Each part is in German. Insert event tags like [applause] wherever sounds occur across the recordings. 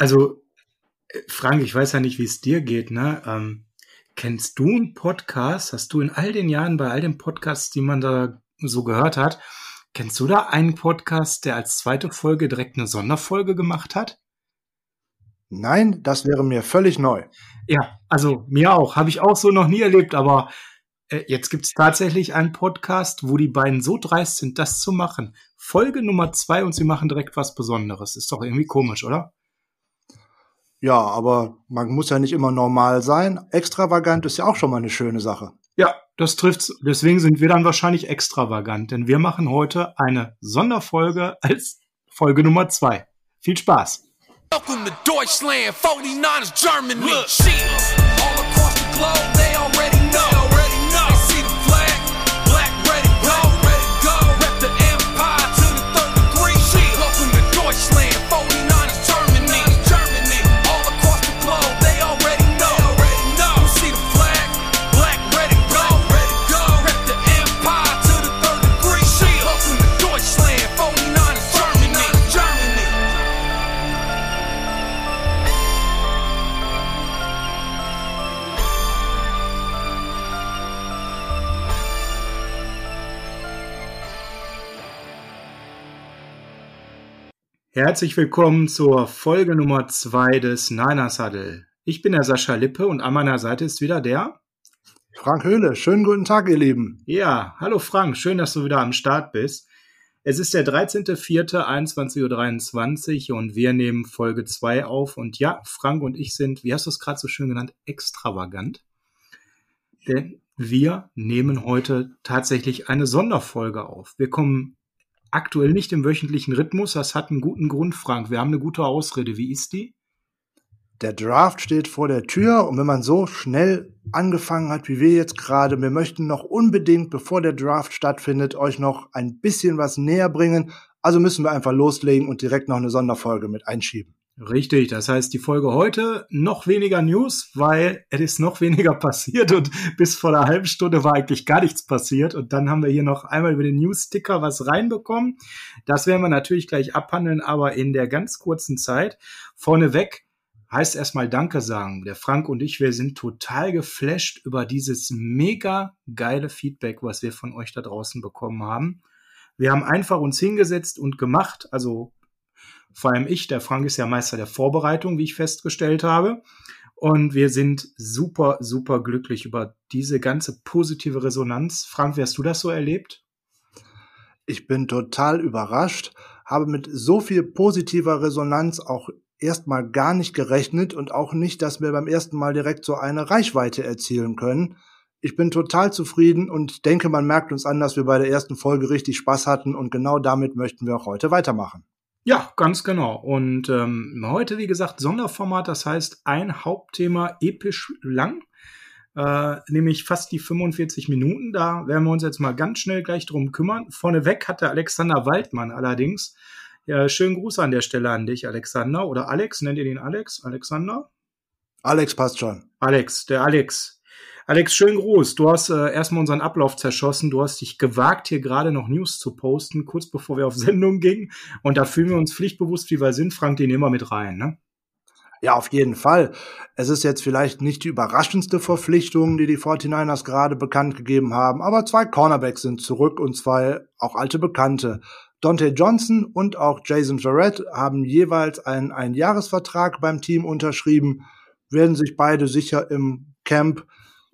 Also, äh, Frank, ich weiß ja nicht, wie es dir geht, ne? Ähm, kennst du einen Podcast? Hast du in all den Jahren bei all den Podcasts, die man da so gehört hat, kennst du da einen Podcast, der als zweite Folge direkt eine Sonderfolge gemacht hat? Nein, das wäre mir völlig neu. Ja, also mir auch. Habe ich auch so noch nie erlebt, aber äh, jetzt gibt es tatsächlich einen Podcast, wo die beiden so dreist sind, das zu machen. Folge Nummer zwei und sie machen direkt was Besonderes. Ist doch irgendwie komisch, oder? Ja, aber man muss ja nicht immer normal sein. Extravagant ist ja auch schon mal eine schöne Sache. Ja, das trifft's. Deswegen sind wir dann wahrscheinlich extravagant, denn wir machen heute eine Sonderfolge als Folge Nummer zwei. Viel Spaß. Welcome to Deutschland, 49ers Germany. Look. All across the globe, they already Herzlich willkommen zur Folge Nummer zwei des Niners Huddle. Ich bin der Sascha Lippe und an meiner Seite ist wieder der Frank Höhle. Schönen guten Tag, ihr Lieben. Ja, hallo Frank, schön, dass du wieder am Start bist. Es ist der 13.04.21.23 Uhr und wir nehmen Folge 2 auf. Und ja, Frank und ich sind, wie hast du es gerade so schön genannt, extravagant. Denn wir nehmen heute tatsächlich eine Sonderfolge auf. Wir kommen aktuell nicht im wöchentlichen Rhythmus. Das hat einen guten Grund, Frank. Wir haben eine gute Ausrede. Wie ist die? Der Draft steht vor der Tür und wenn man so schnell angefangen hat, wie wir jetzt gerade, wir möchten noch unbedingt, bevor der Draft stattfindet, euch noch ein bisschen was näher bringen. Also müssen wir einfach loslegen und direkt noch eine Sonderfolge mit einschieben. Richtig, das heißt die Folge heute noch weniger News, weil es ist noch weniger [laughs] passiert und bis vor einer halben Stunde war eigentlich gar nichts passiert und dann haben wir hier noch einmal über den News-Sticker was reinbekommen. Das werden wir natürlich gleich abhandeln, aber in der ganz kurzen Zeit. Vorneweg heißt erstmal Danke sagen. Der Frank und ich, wir sind total geflasht über dieses mega geile Feedback, was wir von euch da draußen bekommen haben. Wir haben einfach uns hingesetzt und gemacht, also vor allem ich, der Frank ist ja Meister der Vorbereitung, wie ich festgestellt habe. Und wir sind super, super glücklich über diese ganze positive Resonanz. Frank, wie hast du das so erlebt? Ich bin total überrascht, habe mit so viel positiver Resonanz auch erstmal gar nicht gerechnet und auch nicht, dass wir beim ersten Mal direkt so eine Reichweite erzielen können. Ich bin total zufrieden und denke, man merkt uns an, dass wir bei der ersten Folge richtig Spaß hatten und genau damit möchten wir auch heute weitermachen. Ja, ganz genau. Und ähm, heute, wie gesagt, Sonderformat, das heißt ein Hauptthema episch lang, äh, nämlich fast die 45 Minuten. Da werden wir uns jetzt mal ganz schnell gleich drum kümmern. Vorneweg hat der Alexander Waldmann allerdings. Ja, schönen Gruß an der Stelle an dich, Alexander. Oder Alex, nennt ihr den Alex? Alexander? Alex passt schon. Alex, der Alex. Alex, schönen Gruß. Du hast äh, erstmal unseren Ablauf zerschossen. Du hast dich gewagt, hier gerade noch News zu posten, kurz bevor wir auf Sendung gingen. Und da fühlen wir uns pflichtbewusst, wie wir sind. Frank, den nehmen wir mit rein, ne? Ja, auf jeden Fall. Es ist jetzt vielleicht nicht die überraschendste Verpflichtung, die die 49ers gerade bekannt gegeben haben, aber zwei Cornerbacks sind zurück und zwei auch alte Bekannte. Dante Johnson und auch Jason Jarrett haben jeweils einen Einjahresvertrag beim Team unterschrieben, werden sich beide sicher im Camp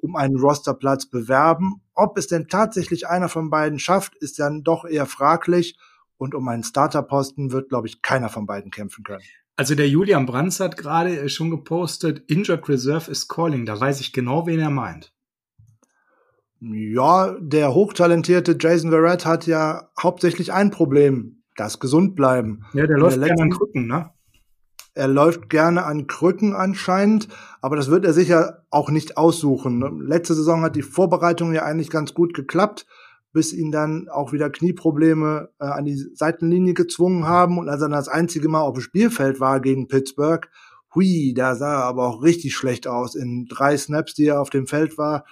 um einen Rosterplatz bewerben. Ob es denn tatsächlich einer von beiden schafft, ist dann doch eher fraglich. Und um einen Starterposten wird, glaube ich, keiner von beiden kämpfen können. Also der Julian Brands hat gerade schon gepostet, Injured Reserve is calling. Da weiß ich genau, wen er meint. Ja, der hochtalentierte Jason Verrett hat ja hauptsächlich ein Problem, das gesund bleiben. Ja, der läuft gerne an Krücken, ne? Er läuft gerne an Krücken anscheinend, aber das wird er sicher auch nicht aussuchen. Letzte Saison hat die Vorbereitung ja eigentlich ganz gut geklappt, bis ihn dann auch wieder Knieprobleme äh, an die Seitenlinie gezwungen haben. Und als er dann das einzige Mal auf dem Spielfeld war gegen Pittsburgh, hui, da sah er aber auch richtig schlecht aus. In drei Snaps, die er auf dem Feld war,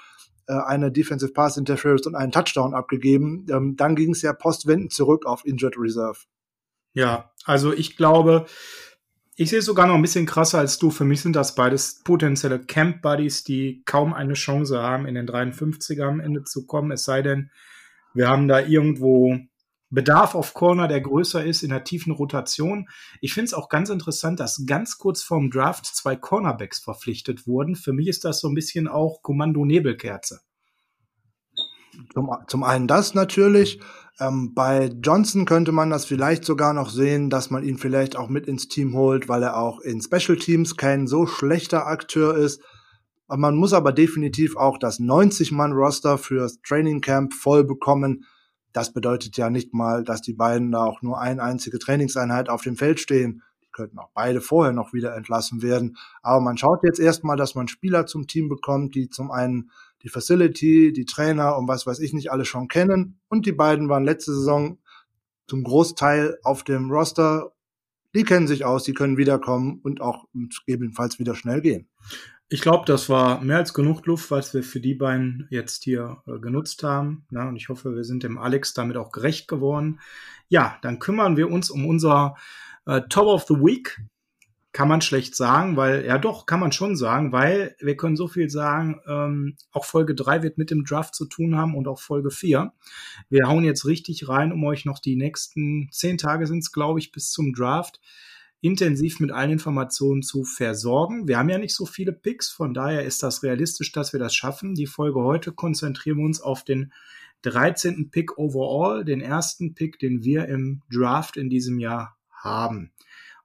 äh, eine Defensive Pass Interference und einen Touchdown abgegeben. Ähm, dann ging es ja postwendend zurück auf Injured Reserve. Ja, also ich glaube, Ich sehe es sogar noch ein bisschen krasser als du. Für mich sind das beides potenzielle Camp Buddies, die kaum eine Chance haben, in den 53er am Ende zu kommen. Es sei denn, wir haben da irgendwo Bedarf auf Corner, der größer ist in der tiefen Rotation. Ich finde es auch ganz interessant, dass ganz kurz vorm Draft zwei Cornerbacks verpflichtet wurden. Für mich ist das so ein bisschen auch Kommando Nebelkerze. Zum, zum einen das natürlich. Ähm, bei Johnson könnte man das vielleicht sogar noch sehen, dass man ihn vielleicht auch mit ins Team holt, weil er auch in Special Teams kein so schlechter Akteur ist. Man muss aber definitiv auch das 90-Mann-Roster fürs Training Camp voll bekommen. Das bedeutet ja nicht mal, dass die beiden da auch nur eine einzige Trainingseinheit auf dem Feld stehen. Die könnten auch beide vorher noch wieder entlassen werden. Aber man schaut jetzt erstmal, dass man Spieler zum Team bekommt, die zum einen die Facility, die Trainer und was weiß ich nicht alle schon kennen. Und die beiden waren letzte Saison zum Großteil auf dem Roster. Die kennen sich aus, die können wiederkommen und auch gegebenenfalls wieder schnell gehen. Ich glaube, das war mehr als genug Luft, was wir für die beiden jetzt hier äh, genutzt haben. Ja, und ich hoffe, wir sind dem Alex damit auch gerecht geworden. Ja, dann kümmern wir uns um unser äh, Top of the Week kann man schlecht sagen, weil, ja doch, kann man schon sagen, weil wir können so viel sagen, ähm, auch Folge 3 wird mit dem Draft zu tun haben und auch Folge 4. Wir hauen jetzt richtig rein, um euch noch die nächsten zehn Tage sind es, glaube ich, bis zum Draft intensiv mit allen Informationen zu versorgen. Wir haben ja nicht so viele Picks, von daher ist das realistisch, dass wir das schaffen. Die Folge heute konzentrieren wir uns auf den 13. Pick overall, den ersten Pick, den wir im Draft in diesem Jahr haben.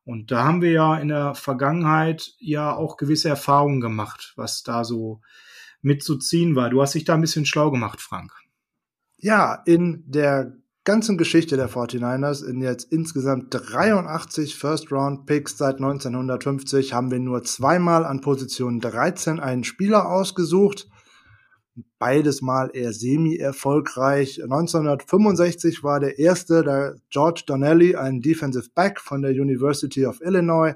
Und da haben wir ja in der Vergangenheit ja auch gewisse Erfahrungen gemacht, was da so mitzuziehen war. Du hast dich da ein bisschen schlau gemacht, Frank. Ja, in der ganzen Geschichte der 49ers, in jetzt insgesamt 83 First-Round-Picks seit 1950, haben wir nur zweimal an Position 13 einen Spieler ausgesucht beides mal eher semi-erfolgreich. 1965 war der erste, der George Donnelly, ein Defensive Back von der University of Illinois.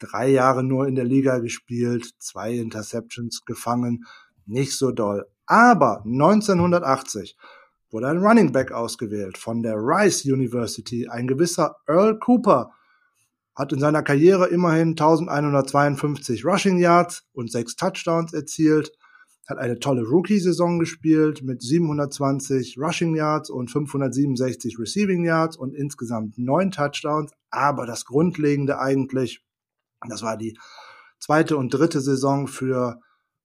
Drei Jahre nur in der Liga gespielt, zwei Interceptions gefangen, nicht so doll. Aber 1980 wurde ein Running Back ausgewählt von der Rice University, ein gewisser Earl Cooper, hat in seiner Karriere immerhin 1152 Rushing Yards und sechs Touchdowns erzielt hat eine tolle Rookie-Saison gespielt mit 720 Rushing Yards und 567 Receiving Yards und insgesamt neun Touchdowns. Aber das Grundlegende eigentlich, das war die zweite und dritte Saison für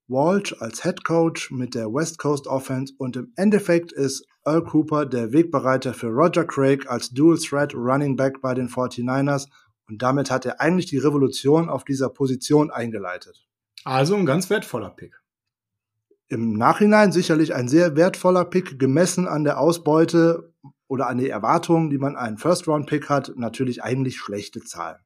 Walsh als Head Coach mit der West Coast Offense und im Endeffekt ist Earl Cooper der Wegbereiter für Roger Craig als Dual Threat Running Back bei den 49ers und damit hat er eigentlich die Revolution auf dieser Position eingeleitet. Also ein ganz wertvoller Pick im Nachhinein sicherlich ein sehr wertvoller Pick, gemessen an der Ausbeute oder an die Erwartungen, die man einen First-Round-Pick hat, natürlich eigentlich schlechte Zahlen.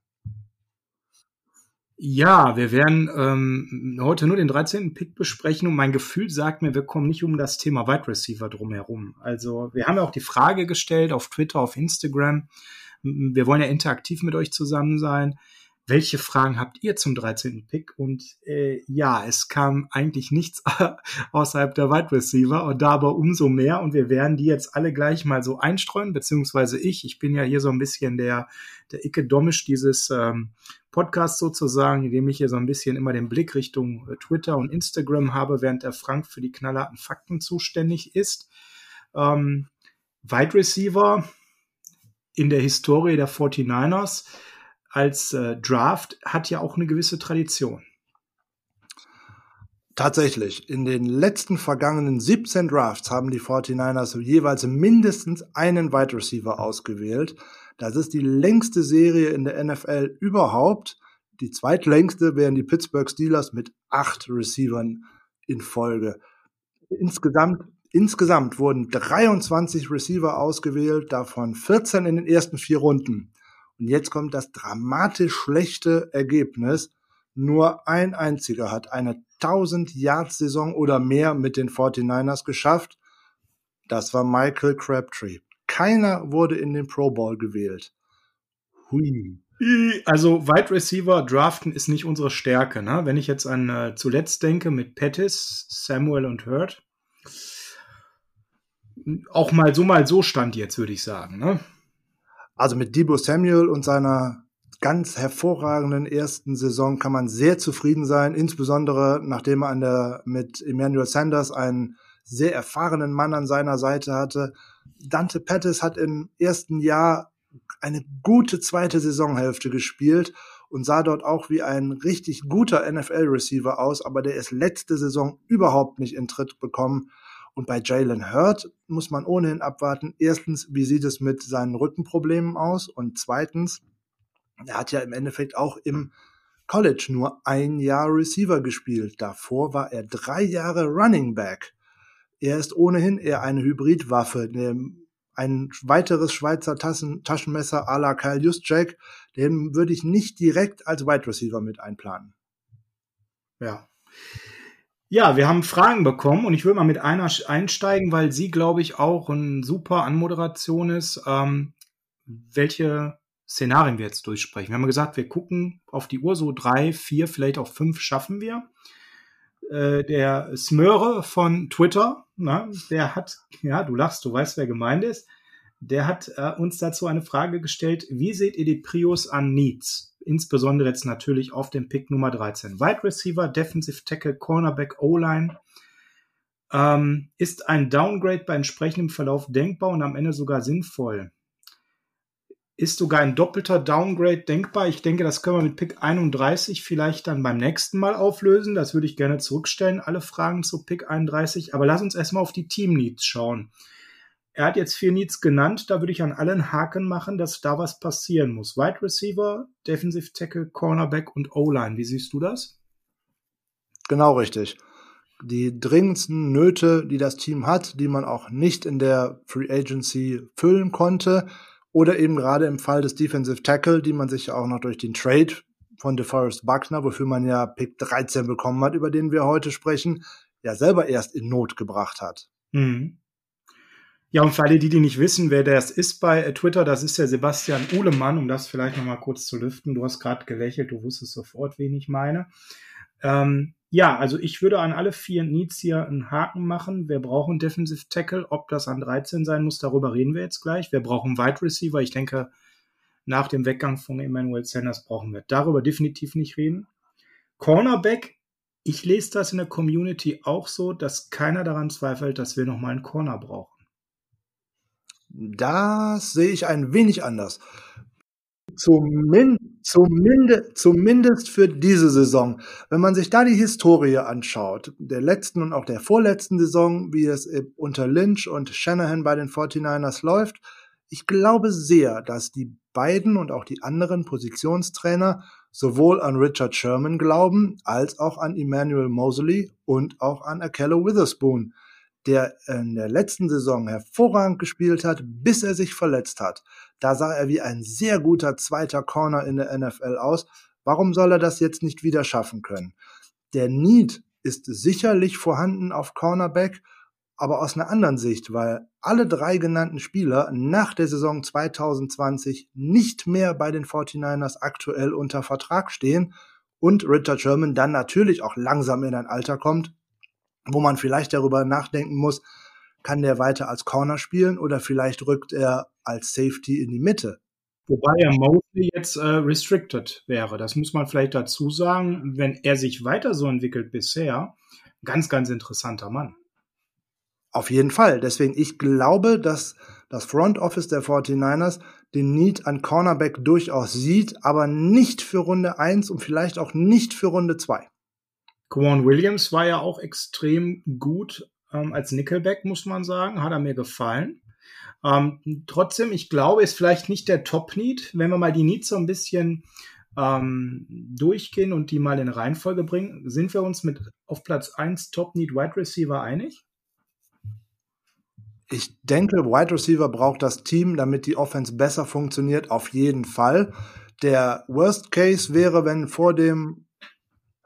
Ja, wir werden ähm, heute nur den 13. Pick besprechen und mein Gefühl sagt mir, wir kommen nicht um das Thema Wide Receiver drumherum. Also wir haben ja auch die Frage gestellt auf Twitter, auf Instagram. Wir wollen ja interaktiv mit euch zusammen sein welche Fragen habt ihr zum 13. Pick? Und äh, ja, es kam eigentlich nichts [laughs] außerhalb der Wide Receiver und da aber umso mehr. Und wir werden die jetzt alle gleich mal so einstreuen, beziehungsweise ich. Ich bin ja hier so ein bisschen der, der Icke Domisch dieses ähm, Podcast sozusagen, indem ich hier so ein bisschen immer den Blick Richtung äh, Twitter und Instagram habe, während der Frank für die knallharten Fakten zuständig ist. Ähm, Wide Receiver in der Historie der 49ers als äh, Draft hat ja auch eine gewisse Tradition. Tatsächlich, in den letzten vergangenen 17 Drafts haben die 49ers jeweils mindestens einen Wide Receiver ausgewählt. Das ist die längste Serie in der NFL überhaupt. Die zweitlängste wären die Pittsburgh Steelers mit acht Receivern in Folge. Insgesamt, insgesamt wurden 23 Receiver ausgewählt, davon 14 in den ersten vier Runden. Und jetzt kommt das dramatisch schlechte Ergebnis. Nur ein einziger hat eine 1000 Yards Saison oder mehr mit den 49ers geschafft. Das war Michael Crabtree. Keiner wurde in den Pro Bowl gewählt. Hui. Also Wide Receiver draften ist nicht unsere Stärke. Ne? Wenn ich jetzt an äh, zuletzt denke mit Pettis, Samuel und Hurt, auch mal so mal so stand jetzt, würde ich sagen. Ne? Also mit Debo Samuel und seiner ganz hervorragenden ersten Saison kann man sehr zufrieden sein, insbesondere nachdem er an der, mit Emmanuel Sanders einen sehr erfahrenen Mann an seiner Seite hatte. Dante Pettis hat im ersten Jahr eine gute zweite Saisonhälfte gespielt und sah dort auch wie ein richtig guter NFL-Receiver aus, aber der ist letzte Saison überhaupt nicht in Tritt bekommen. Und bei Jalen Hurt muss man ohnehin abwarten. Erstens, wie sieht es mit seinen Rückenproblemen aus? Und zweitens, er hat ja im Endeffekt auch im College nur ein Jahr Receiver gespielt. Davor war er drei Jahre Running Back. Er ist ohnehin eher eine Hybridwaffe. Ein weiteres Schweizer Taschen Taschenmesser à la Kyle Juszczyk, den würde ich nicht direkt als Wide Receiver mit einplanen. Ja. Ja, wir haben Fragen bekommen und ich würde mal mit einer einsteigen, weil sie, glaube ich, auch ein super Anmoderation ist, ähm, welche Szenarien wir jetzt durchsprechen. Wir haben gesagt, wir gucken auf die Uhr, so drei, vier, vielleicht auch fünf schaffen wir. Äh, der Smöre von Twitter, na, der hat, ja, du lachst, du weißt, wer gemeint ist, der hat äh, uns dazu eine Frage gestellt, wie seht ihr die Prios an Needs? insbesondere jetzt natürlich auf dem Pick Nummer 13. Wide Receiver, Defensive Tackle, Cornerback, O-Line. Ähm, ist ein Downgrade bei entsprechendem Verlauf denkbar und am Ende sogar sinnvoll? Ist sogar ein doppelter Downgrade denkbar? Ich denke, das können wir mit Pick 31 vielleicht dann beim nächsten Mal auflösen. Das würde ich gerne zurückstellen, alle Fragen zu Pick 31. Aber lass uns erstmal auf die Team Needs schauen. Er hat jetzt vier Needs genannt, da würde ich an allen Haken machen, dass da was passieren muss. Wide Receiver, Defensive Tackle, Cornerback und O-Line. Wie siehst du das? Genau richtig. Die dringendsten Nöte, die das Team hat, die man auch nicht in der Free Agency füllen konnte, oder eben gerade im Fall des Defensive Tackle, die man sich ja auch noch durch den Trade von DeForest Buckner, wofür man ja Pick 13 bekommen hat, über den wir heute sprechen, ja selber erst in Not gebracht hat. Mhm. Ja, und für alle, die, die nicht wissen, wer das ist bei äh, Twitter, das ist der Sebastian Uhlemann, um das vielleicht nochmal kurz zu lüften. Du hast gerade gelächelt, du wusstest sofort, wen ich meine. Ähm, ja, also ich würde an alle vier Needs hier einen Haken machen. Wir brauchen Defensive Tackle. Ob das an 13 sein muss, darüber reden wir jetzt gleich. Wir brauchen Wide Receiver. Ich denke, nach dem Weggang von Emmanuel Sanders brauchen wir darüber definitiv nicht reden. Cornerback, ich lese das in der Community auch so, dass keiner daran zweifelt, dass wir nochmal einen Corner brauchen. Das sehe ich ein wenig anders. Zumin zuminde zumindest für diese Saison. Wenn man sich da die Historie anschaut, der letzten und auch der vorletzten Saison, wie es unter Lynch und Shanahan bei den 49ers läuft, ich glaube sehr, dass die beiden und auch die anderen Positionstrainer sowohl an Richard Sherman glauben, als auch an Emmanuel Mosley und auch an Akello Witherspoon der in der letzten Saison hervorragend gespielt hat, bis er sich verletzt hat. Da sah er wie ein sehr guter zweiter Corner in der NFL aus. Warum soll er das jetzt nicht wieder schaffen können? Der Need ist sicherlich vorhanden auf Cornerback, aber aus einer anderen Sicht, weil alle drei genannten Spieler nach der Saison 2020 nicht mehr bei den 49ers aktuell unter Vertrag stehen und Richard Sherman dann natürlich auch langsam in ein Alter kommt, wo man vielleicht darüber nachdenken muss, kann der weiter als Corner spielen oder vielleicht rückt er als Safety in die Mitte. Wobei er mostly jetzt äh, restricted wäre. Das muss man vielleicht dazu sagen. Wenn er sich weiter so entwickelt bisher, ganz, ganz interessanter Mann. Auf jeden Fall. Deswegen, ich glaube, dass das Front Office der 49ers den Need an Cornerback durchaus sieht, aber nicht für Runde 1 und vielleicht auch nicht für Runde 2. Quan Williams war ja auch extrem gut ähm, als Nickelback, muss man sagen. Hat er mir gefallen. Ähm, trotzdem, ich glaube, ist vielleicht nicht der Top-Need. Wenn wir mal die Needs so ein bisschen ähm, durchgehen und die mal in Reihenfolge bringen, sind wir uns mit auf Platz 1 Top-Need Wide Receiver einig? Ich denke, Wide Receiver braucht das Team, damit die Offense besser funktioniert, auf jeden Fall. Der Worst Case wäre, wenn vor dem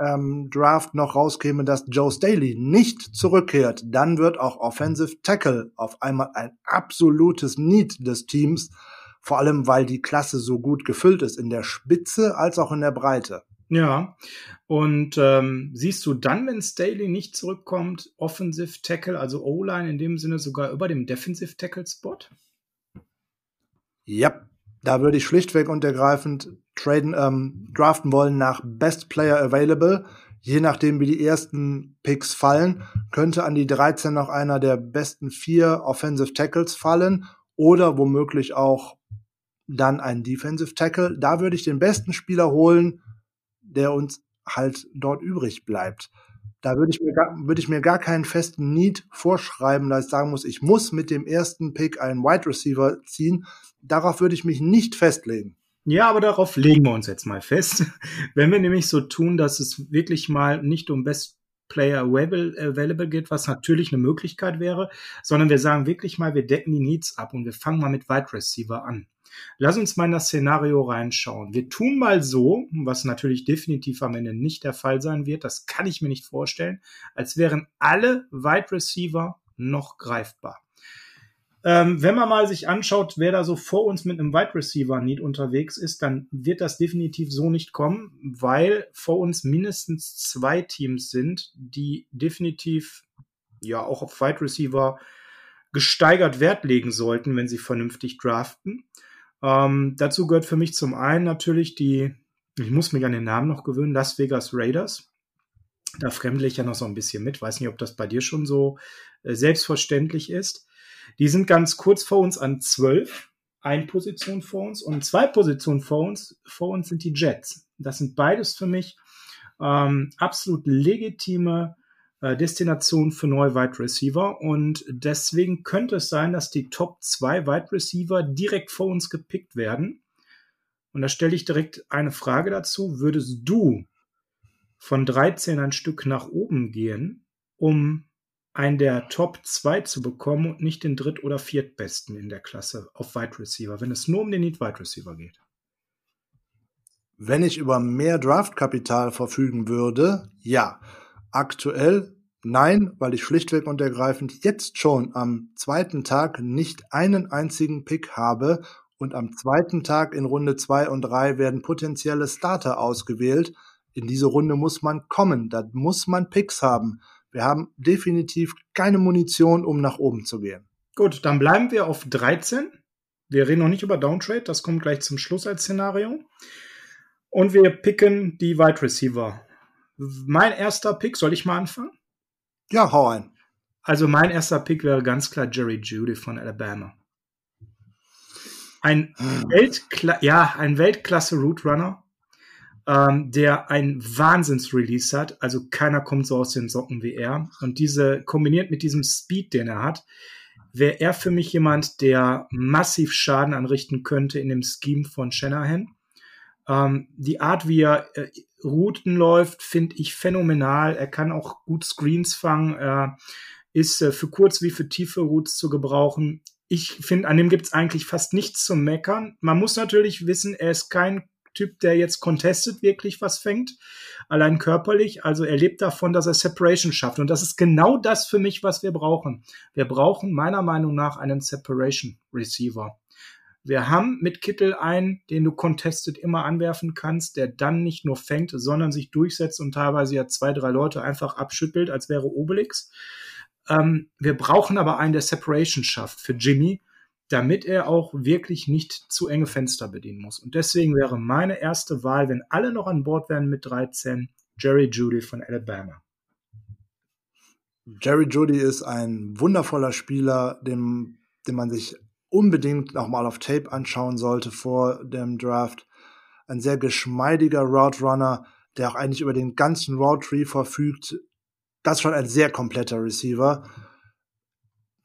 ähm, Draft noch rauskäme, dass Joe Staley nicht zurückkehrt, dann wird auch Offensive Tackle auf einmal ein absolutes Need des Teams, vor allem weil die Klasse so gut gefüllt ist, in der Spitze als auch in der Breite. Ja, und ähm, siehst du dann, wenn Staley nicht zurückkommt, Offensive Tackle, also O-Line in dem Sinne sogar über dem Defensive Tackle Spot? Ja, Da würde ich schlichtweg und ergreifend traden, ähm, draften wollen nach Best Player Available. Je nachdem, wie die ersten Picks fallen, könnte an die 13 noch einer der besten vier Offensive Tackles fallen oder womöglich auch dann ein Defensive Tackle. Da würde ich den besten Spieler holen, der uns halt dort übrig bleibt. Da würde ich mir gar, würde ich mir gar keinen festen Need vorschreiben, dass ich sagen muss, ich muss mit dem ersten Pick einen Wide Receiver ziehen. Darauf würde ich mich nicht festlegen. Ja, aber darauf legen wir uns jetzt mal fest. [laughs] Wenn wir nämlich so tun, dass es wirklich mal nicht um Best Player Available geht, was natürlich eine Möglichkeit wäre, sondern wir sagen wirklich mal, wir decken die Needs ab und wir fangen mal mit Wide Receiver an. Lass uns mal in das Szenario reinschauen. Wir tun mal so, was natürlich definitiv am Ende nicht der Fall sein wird, das kann ich mir nicht vorstellen, als wären alle Wide Receiver noch greifbar. Ähm, wenn man mal sich anschaut, wer da so vor uns mit einem Wide Receiver Need unterwegs ist, dann wird das definitiv so nicht kommen, weil vor uns mindestens zwei Teams sind, die definitiv ja auch auf Wide Receiver gesteigert Wert legen sollten, wenn sie vernünftig draften. Ähm, dazu gehört für mich zum einen natürlich die, ich muss mich an den Namen noch gewöhnen, Las Vegas Raiders. Da fremdle ich ja noch so ein bisschen mit. Weiß nicht, ob das bei dir schon so äh, selbstverständlich ist. Die sind ganz kurz vor uns an zwölf. Ein Position vor uns und zwei Positionen vor uns. Vor uns sind die Jets. Das sind beides für mich ähm, absolut legitime äh, Destination für neue Wide Receiver. Und deswegen könnte es sein, dass die Top 2 Wide Receiver direkt vor uns gepickt werden. Und da stelle ich direkt eine Frage dazu. Würdest du von 13 ein Stück nach oben gehen, um einen der Top 2 zu bekommen und nicht den dritt- oder viertbesten in der Klasse auf Wide Receiver, wenn es nur um den Need Wide Receiver geht? Wenn ich über mehr Draftkapital verfügen würde, ja. Aktuell nein, weil ich schlichtweg und ergreifend jetzt schon am zweiten Tag nicht einen einzigen Pick habe und am zweiten Tag in Runde zwei und drei werden potenzielle Starter ausgewählt. In diese Runde muss man kommen, da muss man Picks haben. Wir haben definitiv keine Munition, um nach oben zu gehen. Gut, dann bleiben wir auf 13. Wir reden noch nicht über Downtrade, das kommt gleich zum Schluss als Szenario. Und wir picken die Wide Receiver mein erster Pick, soll ich mal anfangen? Ja, hau ein. Also mein erster Pick wäre ganz klar Jerry Judy von Alabama. Ein, hm. Weltkla ja, ein Weltklasse Root Runner, ähm, der ein Wahnsinns-Release hat. Also keiner kommt so aus den Socken wie er. Und diese kombiniert mit diesem Speed, den er hat, wäre er für mich jemand, der massiv Schaden anrichten könnte in dem Scheme von Shanahan. Ähm, die Art, wie er äh, Routen läuft, finde ich phänomenal. Er kann auch gut Screens fangen. Er ist äh, für kurz wie für tiefe Routes zu gebrauchen. Ich finde, an dem gibt es eigentlich fast nichts zu meckern. Man muss natürlich wissen, er ist kein Typ, der jetzt contested wirklich was fängt, allein körperlich. Also er lebt davon, dass er Separation schafft. Und das ist genau das für mich, was wir brauchen. Wir brauchen meiner Meinung nach einen Separation Receiver. Wir haben mit Kittel einen, den du contested immer anwerfen kannst, der dann nicht nur fängt, sondern sich durchsetzt und teilweise ja zwei, drei Leute einfach abschüttelt, als wäre Obelix. Ähm, wir brauchen aber einen, der Separation schafft für Jimmy, damit er auch wirklich nicht zu enge Fenster bedienen muss. Und deswegen wäre meine erste Wahl, wenn alle noch an Bord wären mit 13, Jerry Judy von Alabama. Jerry Judy ist ein wundervoller Spieler, dem, dem man sich unbedingt nochmal auf Tape anschauen sollte vor dem Draft. Ein sehr geschmeidiger Route Runner, der auch eigentlich über den ganzen Route Tree verfügt. Das ist schon ein sehr kompletter Receiver.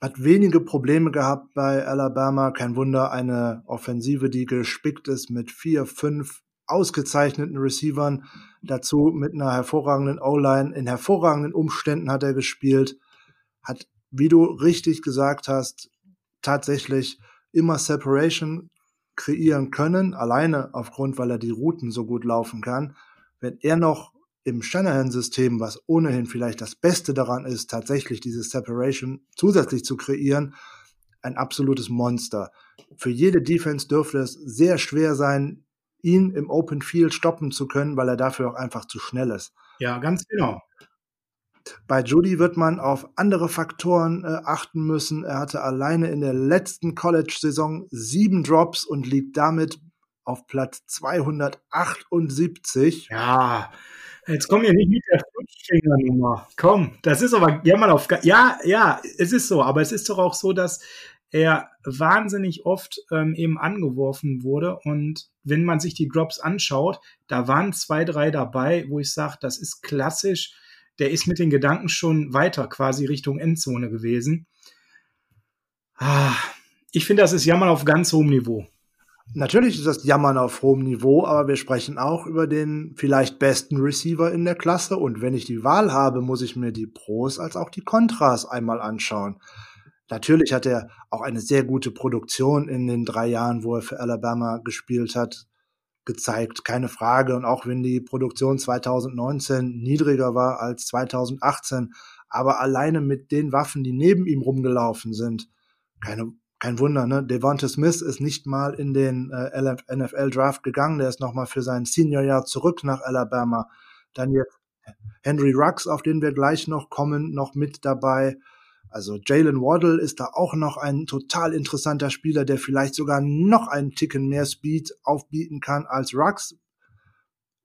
Hat wenige Probleme gehabt bei Alabama. Kein Wunder, eine Offensive, die gespickt ist mit vier, fünf ausgezeichneten Receivern. Dazu mit einer hervorragenden O-Line. In hervorragenden Umständen hat er gespielt. Hat, wie du richtig gesagt hast, tatsächlich immer Separation kreieren können, alleine aufgrund, weil er die Routen so gut laufen kann. Wenn er noch im Shanahan-System, was ohnehin vielleicht das Beste daran ist, tatsächlich diese Separation zusätzlich zu kreieren, ein absolutes Monster. Für jede Defense dürfte es sehr schwer sein, ihn im Open Field stoppen zu können, weil er dafür auch einfach zu schnell ist. Ja, ganz genau. Bei Judy wird man auf andere Faktoren äh, achten müssen. Er hatte alleine in der letzten College-Saison sieben Drops und liegt damit auf Platz 278. Ja, jetzt komm hier nicht mit der Flutschfingernummer. Komm, das ist aber, ja, mal auf, ja, ja, es ist so, aber es ist doch auch so, dass er wahnsinnig oft ähm, eben angeworfen wurde. Und wenn man sich die Drops anschaut, da waren zwei, drei dabei, wo ich sage, das ist klassisch. Der ist mit den Gedanken schon weiter, quasi Richtung Endzone gewesen. Ah, ich finde, das ist Jammern auf ganz hohem Niveau. Natürlich ist das Jammern auf hohem Niveau, aber wir sprechen auch über den vielleicht besten Receiver in der Klasse. Und wenn ich die Wahl habe, muss ich mir die Pros als auch die Kontras einmal anschauen. Natürlich hat er auch eine sehr gute Produktion in den drei Jahren, wo er für Alabama gespielt hat, gezeigt, keine Frage. Und auch wenn die Produktion 2019 niedriger war als 2018, aber alleine mit den Waffen, die neben ihm rumgelaufen sind, keine, kein Wunder, ne? Devonta Smith ist nicht mal in den äh, NFL Draft gegangen, der ist nochmal für sein Seniorjahr zurück nach Alabama. Dann jetzt Henry Rux, auf den wir gleich noch kommen, noch mit dabei. Also Jalen Waddle ist da auch noch ein total interessanter Spieler, der vielleicht sogar noch einen Ticken mehr Speed aufbieten kann als Rux.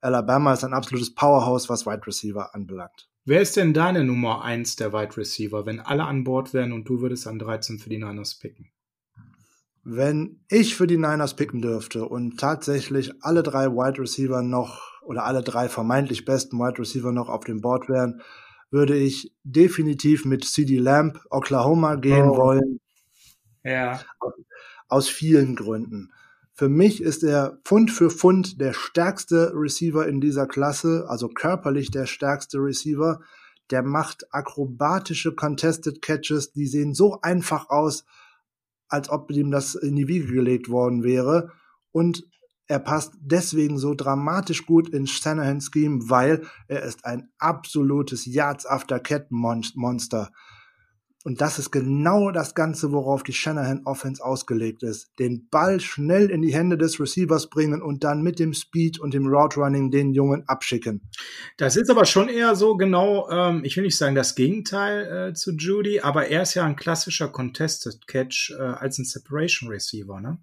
Alabama ist ein absolutes Powerhouse, was Wide Receiver anbelangt. Wer ist denn deine Nummer 1 der Wide Receiver, wenn alle an Bord wären und du würdest an 13 für die Niners picken? Wenn ich für die Niners picken dürfte und tatsächlich alle drei Wide Receiver noch oder alle drei vermeintlich besten Wide Receiver noch auf dem Board wären, würde ich definitiv mit CD Lamb Oklahoma gehen oh. wollen. Ja. Aus vielen Gründen. Für mich ist er Pfund für Pfund der stärkste Receiver in dieser Klasse, also körperlich der stärkste Receiver. Der macht akrobatische Contested Catches, die sehen so einfach aus, als ob ihm das in die Wiege gelegt worden wäre. Und er passt deswegen so dramatisch gut in Shanahan's Scheme, weil er ist ein absolutes Yards after Cat Monster. Und das ist genau das Ganze, worauf die Shanahan Offense ausgelegt ist. Den Ball schnell in die Hände des Receivers bringen und dann mit dem Speed und dem Route Running den Jungen abschicken. Das ist aber schon eher so genau, ähm, ich will nicht sagen das Gegenteil äh, zu Judy, aber er ist ja ein klassischer Contested Catch äh, als ein Separation Receiver, ne?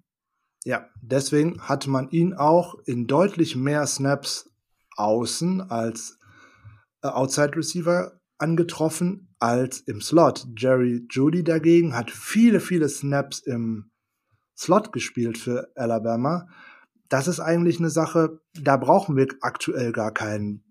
Ja, deswegen hat man ihn auch in deutlich mehr Snaps außen als äh, Outside Receiver angetroffen als im Slot. Jerry Judy dagegen hat viele, viele Snaps im Slot gespielt für Alabama. Das ist eigentlich eine Sache, da brauchen wir aktuell gar keinen,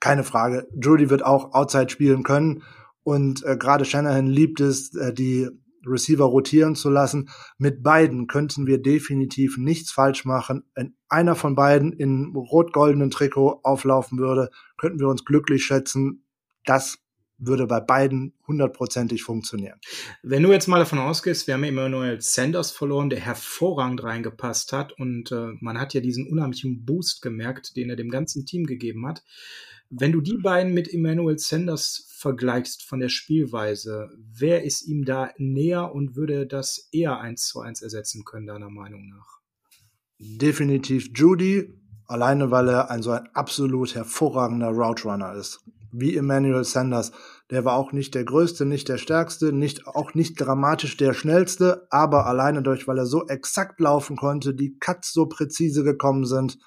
keine Frage. Judy wird auch Outside spielen können und äh, gerade Shanahan liebt es, äh, die Receiver rotieren zu lassen. Mit beiden könnten wir definitiv nichts falsch machen. Wenn einer von beiden in rot-goldenen Trikot auflaufen würde, könnten wir uns glücklich schätzen. Das würde bei beiden hundertprozentig funktionieren. Wenn du jetzt mal davon ausgehst, wir haben Emmanuel Sanders verloren, der hervorragend reingepasst hat und äh, man hat ja diesen unheimlichen Boost gemerkt, den er dem ganzen Team gegeben hat. Wenn du die beiden mit Emmanuel Sanders vergleichst von der Spielweise, wer ist ihm da näher und würde das eher eins zu eins ersetzen können, deiner Meinung nach? Definitiv Judy, alleine weil er ein so ein absolut hervorragender Route Runner ist. Wie Emmanuel Sanders. Der war auch nicht der größte, nicht der stärkste, nicht, auch nicht dramatisch der schnellste, aber alleine durch, weil er so exakt laufen konnte, die Cuts so präzise gekommen sind,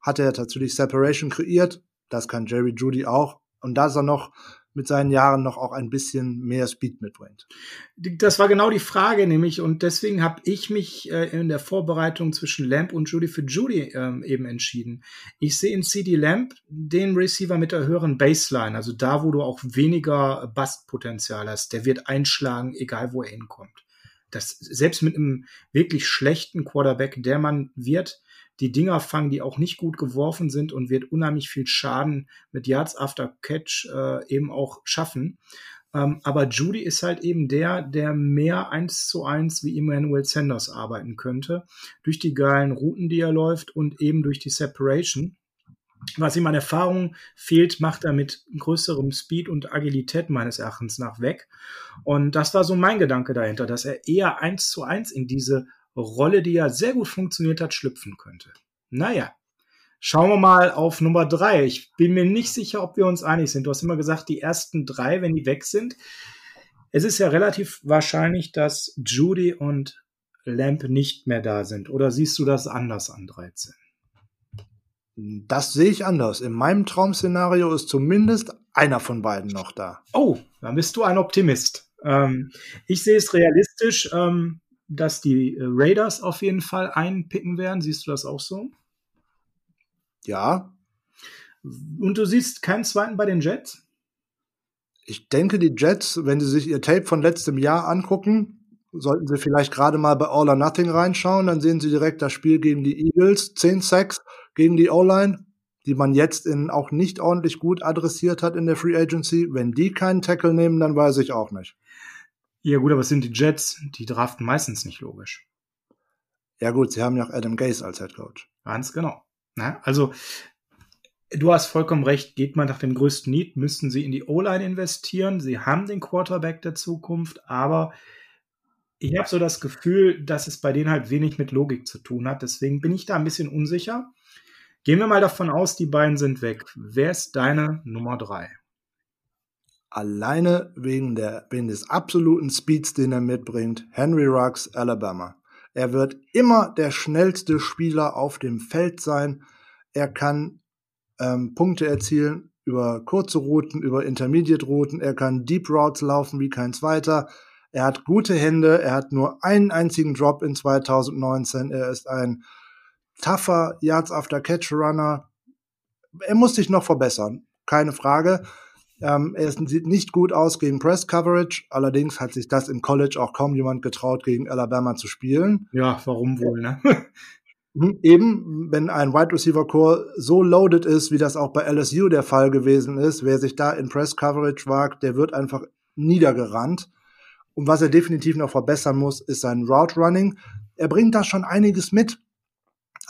hat er tatsächlich Separation kreiert das kann Jerry Judy auch. Und da ist er noch mit seinen Jahren noch auch ein bisschen mehr Speed mitbringt. Das war genau die Frage, nämlich, und deswegen habe ich mich äh, in der Vorbereitung zwischen Lamp und Judy für Judy ähm, eben entschieden. Ich sehe in CD Lamp den Receiver mit der höheren Baseline, also da, wo du auch weniger Bustpotenzial hast. Der wird einschlagen, egal wo er hinkommt. Das, selbst mit einem wirklich schlechten Quarterback, der man wird, die Dinger fangen, die auch nicht gut geworfen sind und wird unheimlich viel Schaden mit Yards after Catch äh, eben auch schaffen. Ähm, aber Judy ist halt eben der, der mehr eins zu eins wie Emmanuel Sanders arbeiten könnte. Durch die geilen Routen, die er läuft und eben durch die Separation. Was ihm an Erfahrung fehlt, macht er mit größerem Speed und Agilität meines Erachtens nach weg. Und das war so mein Gedanke dahinter, dass er eher eins zu eins in diese Rolle, die ja sehr gut funktioniert hat, schlüpfen könnte. Naja, Schauen wir mal auf Nummer drei. Ich bin mir nicht sicher, ob wir uns einig sind. Du hast immer gesagt, die ersten drei, wenn die weg sind. Es ist ja relativ wahrscheinlich, dass Judy und Lamp nicht mehr da sind. Oder siehst du das anders an 13? Das sehe ich anders. In meinem Traum-Szenario ist zumindest einer von beiden noch da. Oh, dann bist du ein Optimist. Ähm, ich sehe es realistisch, ähm, dass die Raiders auf jeden Fall einpicken werden. Siehst du das auch so? Ja. Und du siehst keinen zweiten bei den Jets? Ich denke, die Jets, wenn sie sich ihr Tape von letztem Jahr angucken, sollten sie vielleicht gerade mal bei All or Nothing reinschauen, dann sehen sie direkt das Spiel gegen die Eagles, 10 Sacks gegen die O-Line, die man jetzt in auch nicht ordentlich gut adressiert hat in der Free Agency. Wenn die keinen Tackle nehmen, dann weiß ich auch nicht. Ja gut, aber es sind die Jets, die draften meistens nicht logisch. Ja gut, sie haben ja auch Adam Gase als Head Coach. Ganz genau. Na, also du hast vollkommen recht, geht man nach dem größten Need, müssten sie in die O-Line investieren. Sie haben den Quarterback der Zukunft, aber ich habe so das Gefühl, dass es bei denen halt wenig mit Logik zu tun hat. Deswegen bin ich da ein bisschen unsicher. Gehen wir mal davon aus, die beiden sind weg. Wer ist deine Nummer drei? Alleine wegen, der, wegen des absoluten Speeds, den er mitbringt, Henry Ruggs, Alabama. Er wird immer der schnellste Spieler auf dem Feld sein. Er kann ähm, Punkte erzielen über kurze Routen, über Intermediate Routen. Er kann Deep Routes laufen wie kein zweiter. Er hat gute Hände, er hat nur einen einzigen Drop in 2019. Er ist ein tougher Yards after Catch Runner. Er muss sich noch verbessern, keine Frage. Ähm, er sieht nicht gut aus gegen Press Coverage. Allerdings hat sich das im College auch kaum jemand getraut, gegen Alabama zu spielen. Ja, warum wohl, ne? Mhm, eben, wenn ein Wide Receiver Core so loaded ist, wie das auch bei LSU der Fall gewesen ist, wer sich da in Press Coverage wagt, der wird einfach niedergerannt. Und was er definitiv noch verbessern muss, ist sein Route Running. Er bringt da schon einiges mit.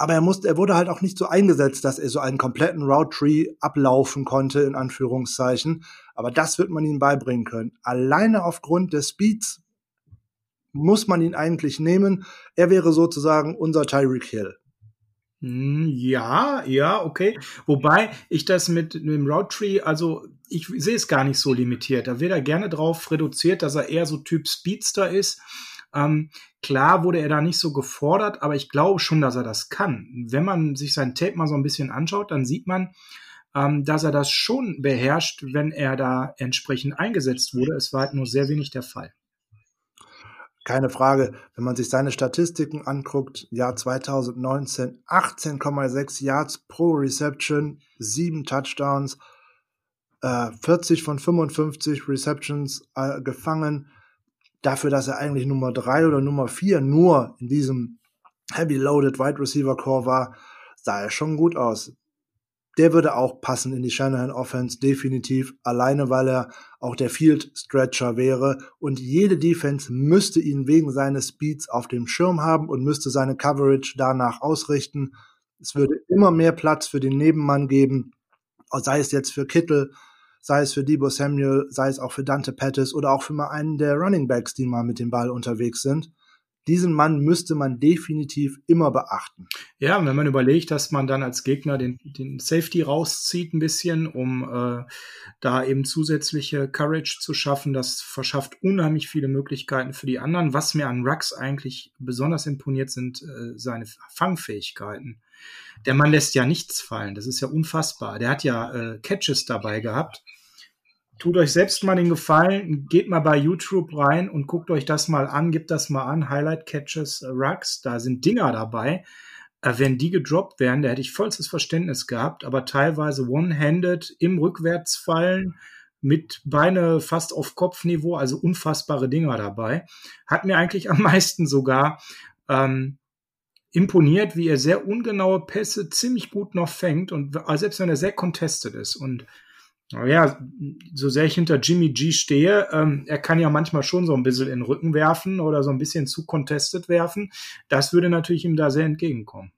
Aber er musste, er wurde halt auch nicht so eingesetzt, dass er so einen kompletten Route Tree ablaufen konnte, in Anführungszeichen. Aber das wird man ihm beibringen können. Alleine aufgrund des Speeds muss man ihn eigentlich nehmen. Er wäre sozusagen unser Tyreek Hill. Hm, ja, ja, okay. Wobei ich das mit dem Route Tree, also ich sehe es gar nicht so limitiert. Da wird er gerne drauf reduziert, dass er eher so Typ Speedster ist. Ähm, klar wurde er da nicht so gefordert, aber ich glaube schon, dass er das kann. Wenn man sich sein Tape mal so ein bisschen anschaut, dann sieht man, ähm, dass er das schon beherrscht, wenn er da entsprechend eingesetzt wurde. Es war halt nur sehr wenig der Fall. Keine Frage, wenn man sich seine Statistiken anguckt, Jahr 2019 18,6 Yards pro Reception, 7 Touchdowns, äh, 40 von 55 Receptions äh, gefangen. Dafür, dass er eigentlich Nummer 3 oder Nummer 4 nur in diesem Heavy Loaded Wide Receiver Core war, sah er schon gut aus der würde auch passen in die Shanahan Offense, definitiv. Alleine, weil er auch der Field Stretcher wäre. Und jede Defense müsste ihn wegen seines Speeds auf dem Schirm haben und müsste seine Coverage danach ausrichten. Es würde immer mehr Platz für den Nebenmann geben, sei es jetzt für Kittel, sei es für Debo Samuel, sei es auch für Dante Pettis oder auch für mal einen der Running Backs, die mal mit dem Ball unterwegs sind diesen Mann müsste man definitiv immer beachten. Ja, wenn man überlegt, dass man dann als Gegner den, den Safety rauszieht ein bisschen, um äh, da eben zusätzliche Courage zu schaffen, das verschafft unheimlich viele Möglichkeiten für die anderen. Was mir an Rux eigentlich besonders imponiert, sind äh, seine Fangfähigkeiten. Der Mann lässt ja nichts fallen, das ist ja unfassbar. Der hat ja äh, Catches dabei gehabt tut euch selbst mal den Gefallen, geht mal bei YouTube rein und guckt euch das mal an, gebt das mal an, Highlight Catches äh, Rucks, da sind Dinger dabei. Äh, wenn die gedroppt wären, da hätte ich vollstes Verständnis gehabt, aber teilweise one-handed im Rückwärtsfallen mit Beine fast auf Kopfniveau, also unfassbare Dinger dabei. Hat mir eigentlich am [laughs] meisten sogar ähm, imponiert, wie er sehr ungenaue Pässe ziemlich gut noch fängt und selbst wenn er sehr contested ist und ja, so sehr ich hinter Jimmy G stehe, ähm, er kann ja manchmal schon so ein bisschen in den Rücken werfen oder so ein bisschen zu contested werfen. Das würde natürlich ihm da sehr entgegenkommen.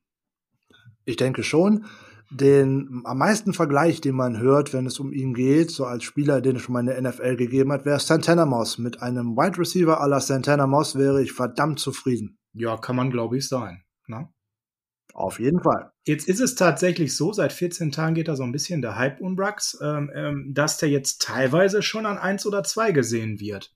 Ich denke schon. Den am meisten Vergleich, den man hört, wenn es um ihn geht, so als Spieler, den es schon mal in der NFL gegeben hat, wäre Santana Moss. Mit einem Wide Receiver à la Santana Moss wäre ich verdammt zufrieden. Ja, kann man, glaube ich, sein. Ne? Auf jeden Fall. Jetzt ist es tatsächlich so, seit 14 Tagen geht da so ein bisschen der Hype um Brux, ähm, ähm, dass der jetzt teilweise schon an 1 oder 2 gesehen wird.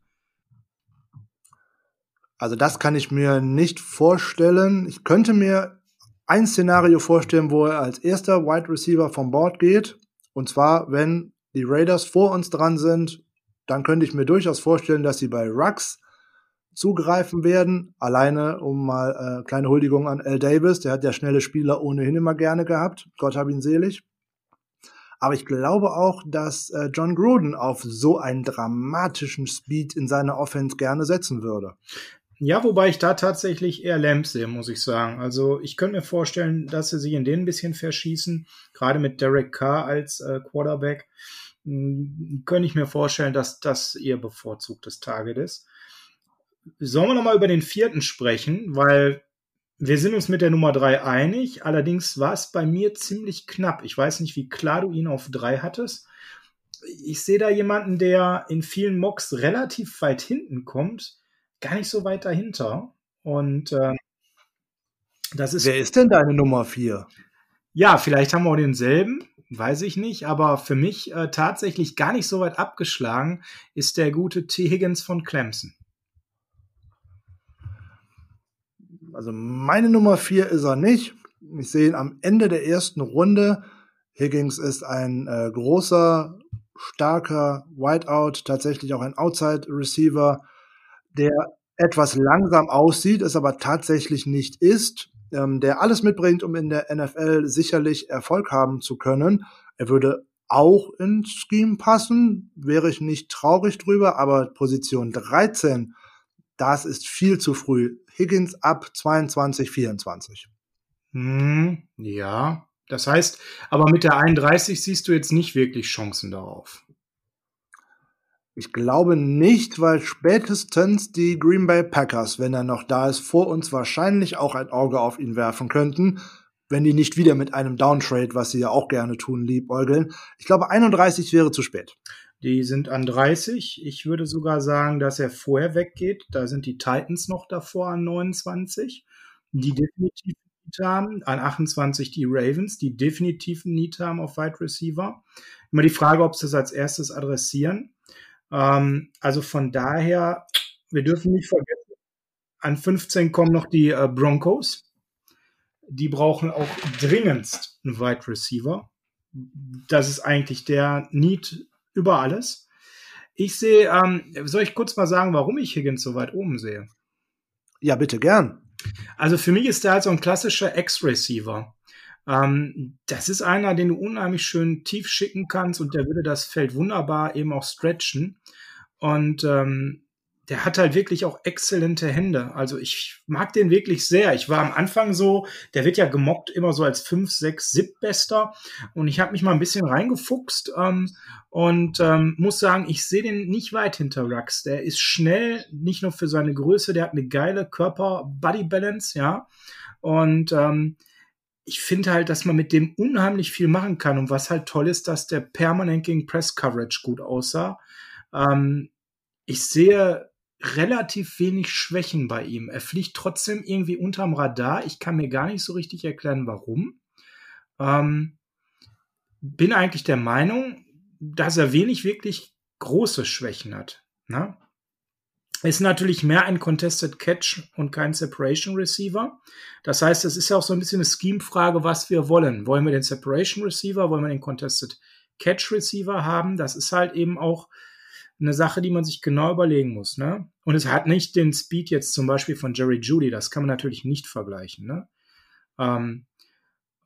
Also das kann ich mir nicht vorstellen. Ich könnte mir ein Szenario vorstellen, wo er als erster Wide Receiver vom Board geht. Und zwar, wenn die Raiders vor uns dran sind, dann könnte ich mir durchaus vorstellen, dass sie bei Rux zugreifen werden. Alleine, um mal äh, kleine Huldigung an L. Davis, der hat ja schnelle Spieler ohnehin immer gerne gehabt. Gott hab ihn selig. Aber ich glaube auch, dass äh, John Gruden auf so einen dramatischen Speed in seiner Offense gerne setzen würde. Ja, wobei ich da tatsächlich eher Lamps sehe, muss ich sagen. Also ich könnte mir vorstellen, dass sie sich in den ein bisschen verschießen, gerade mit Derek Carr als äh, Quarterback. Hm, könnte ich mir vorstellen, dass das ihr bevorzugtes Target ist. Sollen wir nochmal über den vierten sprechen, weil wir sind uns mit der Nummer drei einig. Allerdings war es bei mir ziemlich knapp. Ich weiß nicht, wie klar du ihn auf drei hattest. Ich sehe da jemanden, der in vielen Mocks relativ weit hinten kommt gar nicht so weit dahinter. Und äh, das ist. Wer ist denn deine Nummer vier? Ja, vielleicht haben wir auch denselben, weiß ich nicht, aber für mich äh, tatsächlich gar nicht so weit abgeschlagen ist der gute T. Higgins von Clemson. Also meine Nummer vier ist er nicht. Ich sehe ihn am Ende der ersten Runde. Higgins ist ein äh, großer, starker Whiteout, tatsächlich auch ein Outside Receiver der etwas langsam aussieht, es aber tatsächlich nicht ist, ähm, der alles mitbringt, um in der NFL sicherlich Erfolg haben zu können. Er würde auch ins Scheme passen, wäre ich nicht traurig drüber, aber Position 13, das ist viel zu früh. Higgins ab 22, 24. Hm, ja, das heißt, aber mit der 31 siehst du jetzt nicht wirklich Chancen darauf. Ich glaube nicht, weil spätestens die Green Bay Packers, wenn er noch da ist, vor uns wahrscheinlich auch ein Auge auf ihn werfen könnten, wenn die nicht wieder mit einem Downtrade, was sie ja auch gerne tun, liebäugeln. Ich glaube, 31 wäre zu spät. Die sind an 30. Ich würde sogar sagen, dass er vorher weggeht. Da sind die Titans noch davor an 29, die definitiv Need haben. An 28 die Ravens, die definitiv ein Need haben auf Wide Receiver. Immer die Frage, ob sie es als erstes adressieren. Ähm, also von daher, wir dürfen nicht vergessen, an 15 kommen noch die äh, Broncos. Die brauchen auch dringendst einen Wide Receiver. Das ist eigentlich der Need über alles. Ich sehe, ähm, soll ich kurz mal sagen, warum ich Higgins so weit oben sehe? Ja, bitte gern. Also für mich ist der halt so ein klassischer X-Receiver. Ähm, das ist einer, den du unheimlich schön tief schicken kannst und der würde das Feld wunderbar eben auch stretchen. Und ähm, der hat halt wirklich auch exzellente Hände. Also ich mag den wirklich sehr. Ich war am Anfang so, der wird ja gemockt immer so als 5, 6, 7 Bester. Und ich habe mich mal ein bisschen reingefuchst ähm, und ähm, muss sagen, ich sehe den nicht weit hinter Rux. Der ist schnell, nicht nur für seine Größe, der hat eine geile Körper-Body-Balance, ja. Und ähm, ich finde halt, dass man mit dem unheimlich viel machen kann. Und was halt toll ist, dass der permanent gegen Press Coverage gut aussah. Ähm, ich sehe relativ wenig Schwächen bei ihm. Er fliegt trotzdem irgendwie unterm Radar. Ich kann mir gar nicht so richtig erklären, warum. Ähm, bin eigentlich der Meinung, dass er wenig wirklich große Schwächen hat. Ne? ist natürlich mehr ein Contested Catch und kein Separation Receiver. Das heißt, es ist ja auch so ein bisschen eine Scheme-Frage, was wir wollen. Wollen wir den Separation Receiver, wollen wir den Contested Catch Receiver haben? Das ist halt eben auch eine Sache, die man sich genau überlegen muss. Ne? Und es hat nicht den Speed jetzt zum Beispiel von Jerry Judy, das kann man natürlich nicht vergleichen. Ne? Ähm,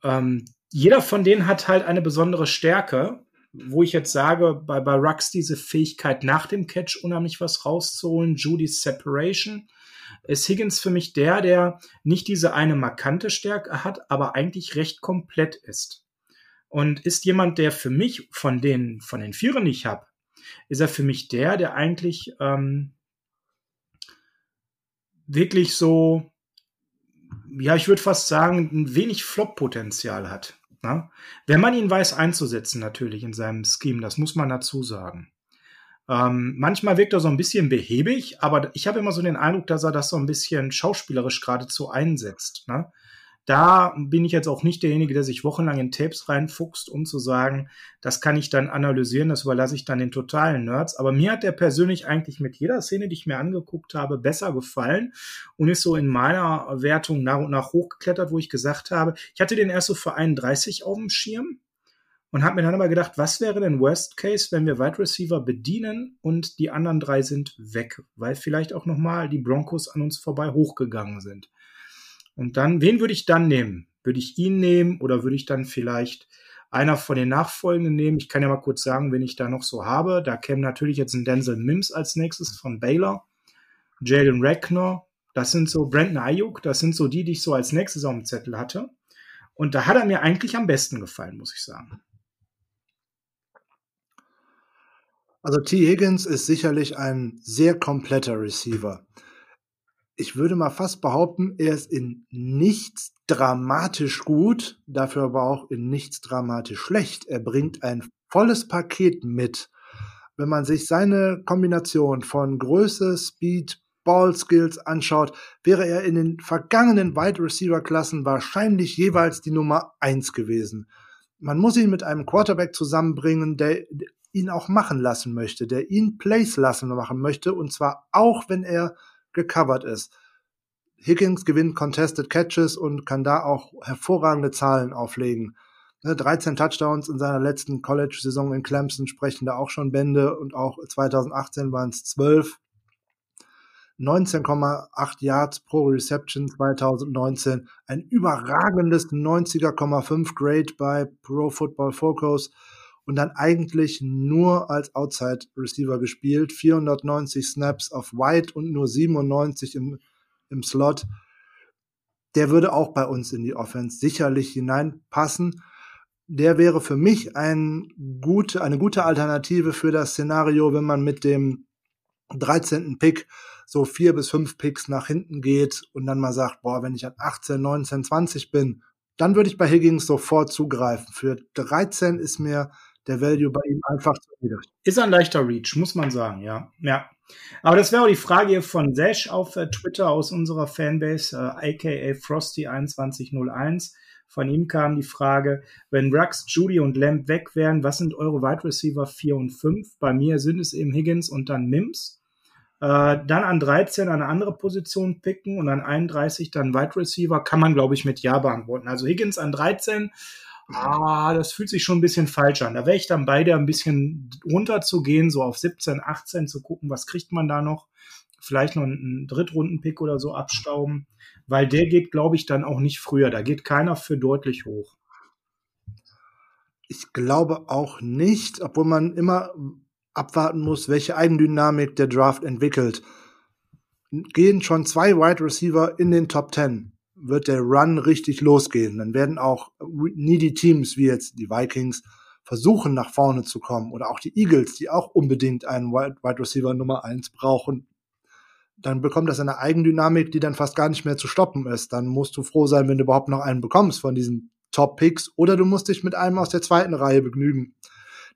ähm, jeder von denen hat halt eine besondere Stärke wo ich jetzt sage, bei, bei Rux diese Fähigkeit nach dem Catch unheimlich was rauszuholen, Judy's Separation, ist Higgins für mich der, der nicht diese eine markante Stärke hat, aber eigentlich recht komplett ist. Und ist jemand, der für mich von den, von den Vieren, die ich habe, ist er für mich der, der eigentlich ähm, wirklich so, ja, ich würde fast sagen, ein wenig Flop-Potenzial hat. Ne? Wenn man ihn weiß einzusetzen, natürlich in seinem Scheme, das muss man dazu sagen. Ähm, manchmal wirkt er so ein bisschen behäbig, aber ich habe immer so den Eindruck, dass er das so ein bisschen schauspielerisch geradezu einsetzt. Ne? Da bin ich jetzt auch nicht derjenige, der sich wochenlang in Tapes reinfuchst, um zu sagen, das kann ich dann analysieren, das überlasse ich dann den totalen Nerds. Aber mir hat der persönlich eigentlich mit jeder Szene, die ich mir angeguckt habe, besser gefallen und ist so in meiner Wertung nach und nach hochgeklettert, wo ich gesagt habe, ich hatte den erst so für 31 auf dem Schirm und habe mir dann aber gedacht, was wäre denn Worst Case, wenn wir Wide Receiver bedienen und die anderen drei sind weg, weil vielleicht auch nochmal die Broncos an uns vorbei hochgegangen sind. Und dann, wen würde ich dann nehmen? Würde ich ihn nehmen oder würde ich dann vielleicht einer von den Nachfolgenden nehmen? Ich kann ja mal kurz sagen, wen ich da noch so habe. Da käme natürlich jetzt ein Denzel Mims als nächstes von Baylor, Jalen Reckner, das sind so Brandon Ayuk, das sind so die, die ich so als nächstes auf dem Zettel hatte. Und da hat er mir eigentlich am besten gefallen, muss ich sagen. Also T. Higgins ist sicherlich ein sehr kompletter Receiver ich würde mal fast behaupten, er ist in nichts dramatisch gut, dafür aber auch in nichts dramatisch schlecht. Er bringt ein volles Paket mit. Wenn man sich seine Kombination von Größe, Speed, Ball Skills anschaut, wäre er in den vergangenen Wide Receiver Klassen wahrscheinlich jeweils die Nummer eins gewesen. Man muss ihn mit einem Quarterback zusammenbringen, der ihn auch machen lassen möchte, der ihn Plays lassen machen möchte, und zwar auch, wenn er gecovert ist. Higgins gewinnt Contested Catches und kann da auch hervorragende Zahlen auflegen. 13 ne, Touchdowns in seiner letzten College-Saison in Clemson sprechen da auch schon Bände und auch 2018 waren es 12. 19,8 Yards pro Reception 2019. Ein überragendes 90,5 Grade bei Pro Football Focus und dann eigentlich nur als Outside Receiver gespielt. 490 Snaps auf Wide und nur 97 im im Slot, der würde auch bei uns in die Offense sicherlich hineinpassen. Der wäre für mich ein gute, eine gute Alternative für das Szenario, wenn man mit dem 13. Pick so vier bis fünf Picks nach hinten geht und dann mal sagt, boah, wenn ich an 18, 19, 20 bin, dann würde ich bei Higgins sofort zugreifen. Für 13 ist mir der Value bei ihm einfach zu niedrig. Ist ein leichter Reach, muss man sagen, ja. Ja. Aber das wäre auch die Frage von Sesh auf äh, Twitter aus unserer Fanbase, äh, aka Frosty2101. Von ihm kam die Frage, wenn Rux, Judy und Lamb weg wären, was sind eure Wide Receiver 4 und 5? Bei mir sind es eben Higgins und dann Mims. Äh, dann an 13 eine andere Position picken und an 31 dann Wide Receiver kann man, glaube ich, mit Ja beantworten. Also Higgins an 13 ah, das fühlt sich schon ein bisschen falsch an. Da wäre ich dann bei dir ein bisschen runter zu gehen, so auf 17, 18 zu gucken, was kriegt man da noch. Vielleicht noch einen Drittrunden-Pick oder so abstauben, weil der geht, glaube ich, dann auch nicht früher. Da geht keiner für deutlich hoch. Ich glaube auch nicht, obwohl man immer abwarten muss, welche Eigendynamik der Draft entwickelt. Gehen schon zwei Wide Receiver in den Top 10 wird der Run richtig losgehen. Dann werden auch needy Teams wie jetzt die Vikings versuchen, nach vorne zu kommen. Oder auch die Eagles, die auch unbedingt einen Wide Receiver Nummer eins brauchen. Dann bekommt das eine Eigendynamik, die dann fast gar nicht mehr zu stoppen ist. Dann musst du froh sein, wenn du überhaupt noch einen bekommst von diesen Top Picks. Oder du musst dich mit einem aus der zweiten Reihe begnügen,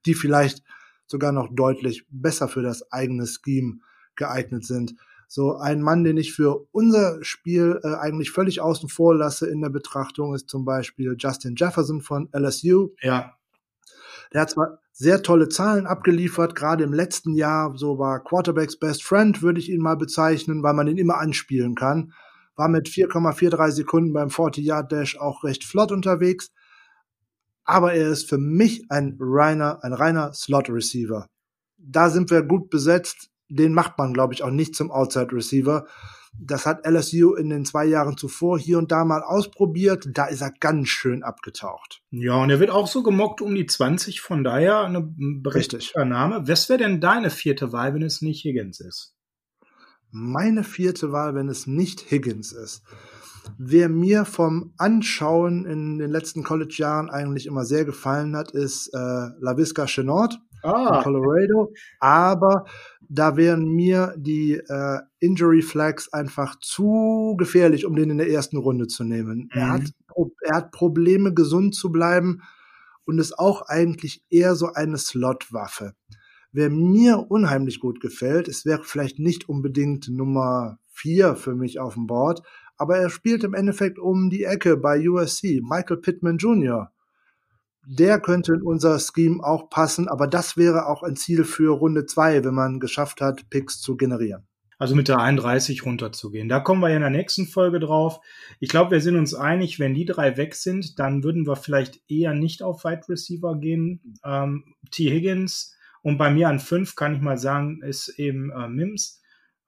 die vielleicht sogar noch deutlich besser für das eigene Scheme geeignet sind. So ein Mann, den ich für unser Spiel äh, eigentlich völlig außen vor lasse in der Betrachtung, ist zum Beispiel Justin Jefferson von LSU. Ja. Der hat zwar sehr tolle Zahlen abgeliefert, gerade im letzten Jahr, so war Quarterbacks Best Friend, würde ich ihn mal bezeichnen, weil man ihn immer anspielen kann. War mit 4,43 Sekunden beim 40-Yard-Dash auch recht flott unterwegs. Aber er ist für mich ein reiner, ein reiner Slot-Receiver. Da sind wir gut besetzt den macht man, glaube ich, auch nicht zum Outside Receiver. Das hat LSU in den zwei Jahren zuvor hier und da mal ausprobiert. Da ist er ganz schön abgetaucht. Ja, und er wird auch so gemockt um die 20, von daher eine berechtigter Name. Was wäre denn deine vierte Wahl, wenn es nicht Higgins ist? Meine vierte Wahl, wenn es nicht Higgins ist. Wer mir vom Anschauen in den letzten College-Jahren eigentlich immer sehr gefallen hat, ist äh, LaVisca Chenord ah. in Colorado. Aber da wären mir die äh, Injury Flags einfach zu gefährlich, um den in der ersten Runde zu nehmen. Mhm. Er, hat, er hat Probleme, gesund zu bleiben und ist auch eigentlich eher so eine Slot-Waffe. Wer mir unheimlich gut gefällt, es wäre vielleicht nicht unbedingt Nummer vier für mich auf dem Board, aber er spielt im Endeffekt um die Ecke bei USC. Michael Pittman Jr. Der könnte in unser Scheme auch passen, aber das wäre auch ein Ziel für Runde zwei, wenn man geschafft hat, Picks zu generieren. Also mit der 31 runterzugehen. Da kommen wir ja in der nächsten Folge drauf. Ich glaube, wir sind uns einig, wenn die drei weg sind, dann würden wir vielleicht eher nicht auf Wide Receiver gehen. Ähm, T. Higgins und bei mir an fünf kann ich mal sagen, ist eben äh, Mims.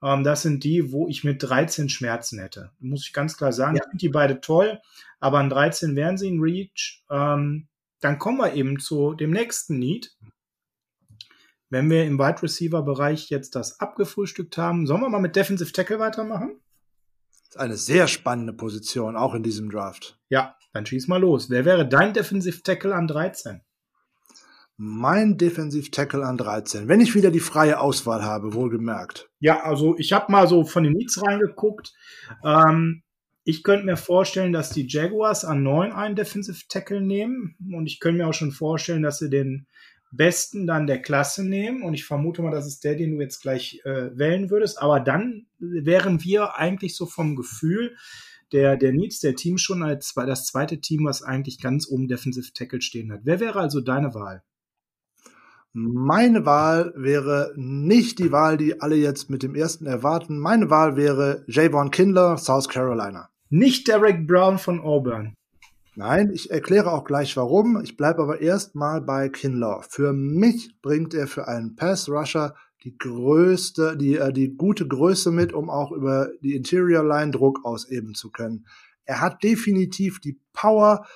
Ähm, das sind die, wo ich mit 13 Schmerzen hätte. Muss ich ganz klar sagen. Ja. Ich finde die beide toll, aber an 13 wären sie in Reach. Ähm, dann kommen wir eben zu dem nächsten Need. Wenn wir im Wide Receiver Bereich jetzt das abgefrühstückt haben, sollen wir mal mit Defensive Tackle weitermachen? Das ist eine sehr spannende Position, auch in diesem Draft. Ja, dann schieß mal los. Wer wäre dein Defensive Tackle an 13? Mein Defensive Tackle an 13. Wenn ich wieder die freie Auswahl habe, wohlgemerkt. Ja, also ich habe mal so von den Needs reingeguckt. Ähm, ich könnte mir vorstellen, dass die Jaguars an 9 einen Defensive Tackle nehmen. Und ich könnte mir auch schon vorstellen, dass sie den besten dann der Klasse nehmen. Und ich vermute mal, das ist der, den du jetzt gleich äh, wählen würdest. Aber dann wären wir eigentlich so vom Gefühl der, der Needs der Team schon als das zweite Team, was eigentlich ganz oben Defensive Tackle stehen hat. Wer wäre also deine Wahl? Meine Wahl wäre nicht die Wahl, die alle jetzt mit dem ersten erwarten. Meine Wahl wäre Javon Kindler, South Carolina. Nicht Derek Brown von Auburn. Nein, ich erkläre auch gleich warum. Ich bleibe aber erstmal bei Kindler. Für mich bringt er für einen Pass Rusher die größte, die, äh, die gute Größe mit, um auch über die Interior Line Druck ausüben zu können. Er hat definitiv die Power,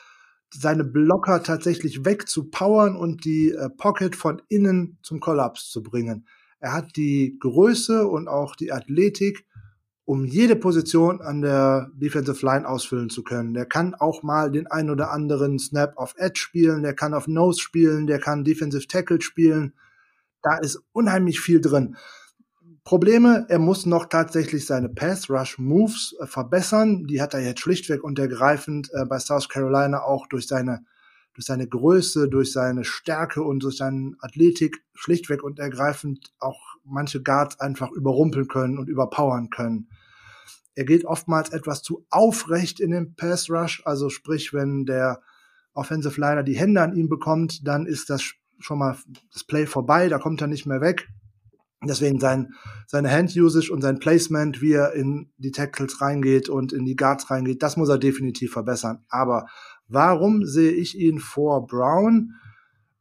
seine Blocker tatsächlich wegzupowern und die äh, Pocket von innen zum Kollaps zu bringen. Er hat die Größe und auch die Athletik, um jede Position an der Defensive Line ausfüllen zu können. Der kann auch mal den ein oder anderen Snap auf Edge spielen, der kann auf Nose spielen, der kann Defensive Tackle spielen. Da ist unheimlich viel drin. Probleme, er muss noch tatsächlich seine Pass Rush Moves äh, verbessern. Die hat er jetzt schlichtweg und ergreifend äh, bei South Carolina auch durch seine durch seine Größe, durch seine Stärke und durch seine Athletik schlichtweg und ergreifend auch manche Guards einfach überrumpeln können und überpowern können. Er geht oftmals etwas zu aufrecht in den Pass Rush, also sprich, wenn der Offensive Liner die Hände an ihm bekommt, dann ist das schon mal das Play vorbei, da kommt er nicht mehr weg. Deswegen sein, seine Hand-Usage und sein Placement, wie er in die Tackles reingeht und in die Guards reingeht, das muss er definitiv verbessern. Aber warum sehe ich ihn vor Brown?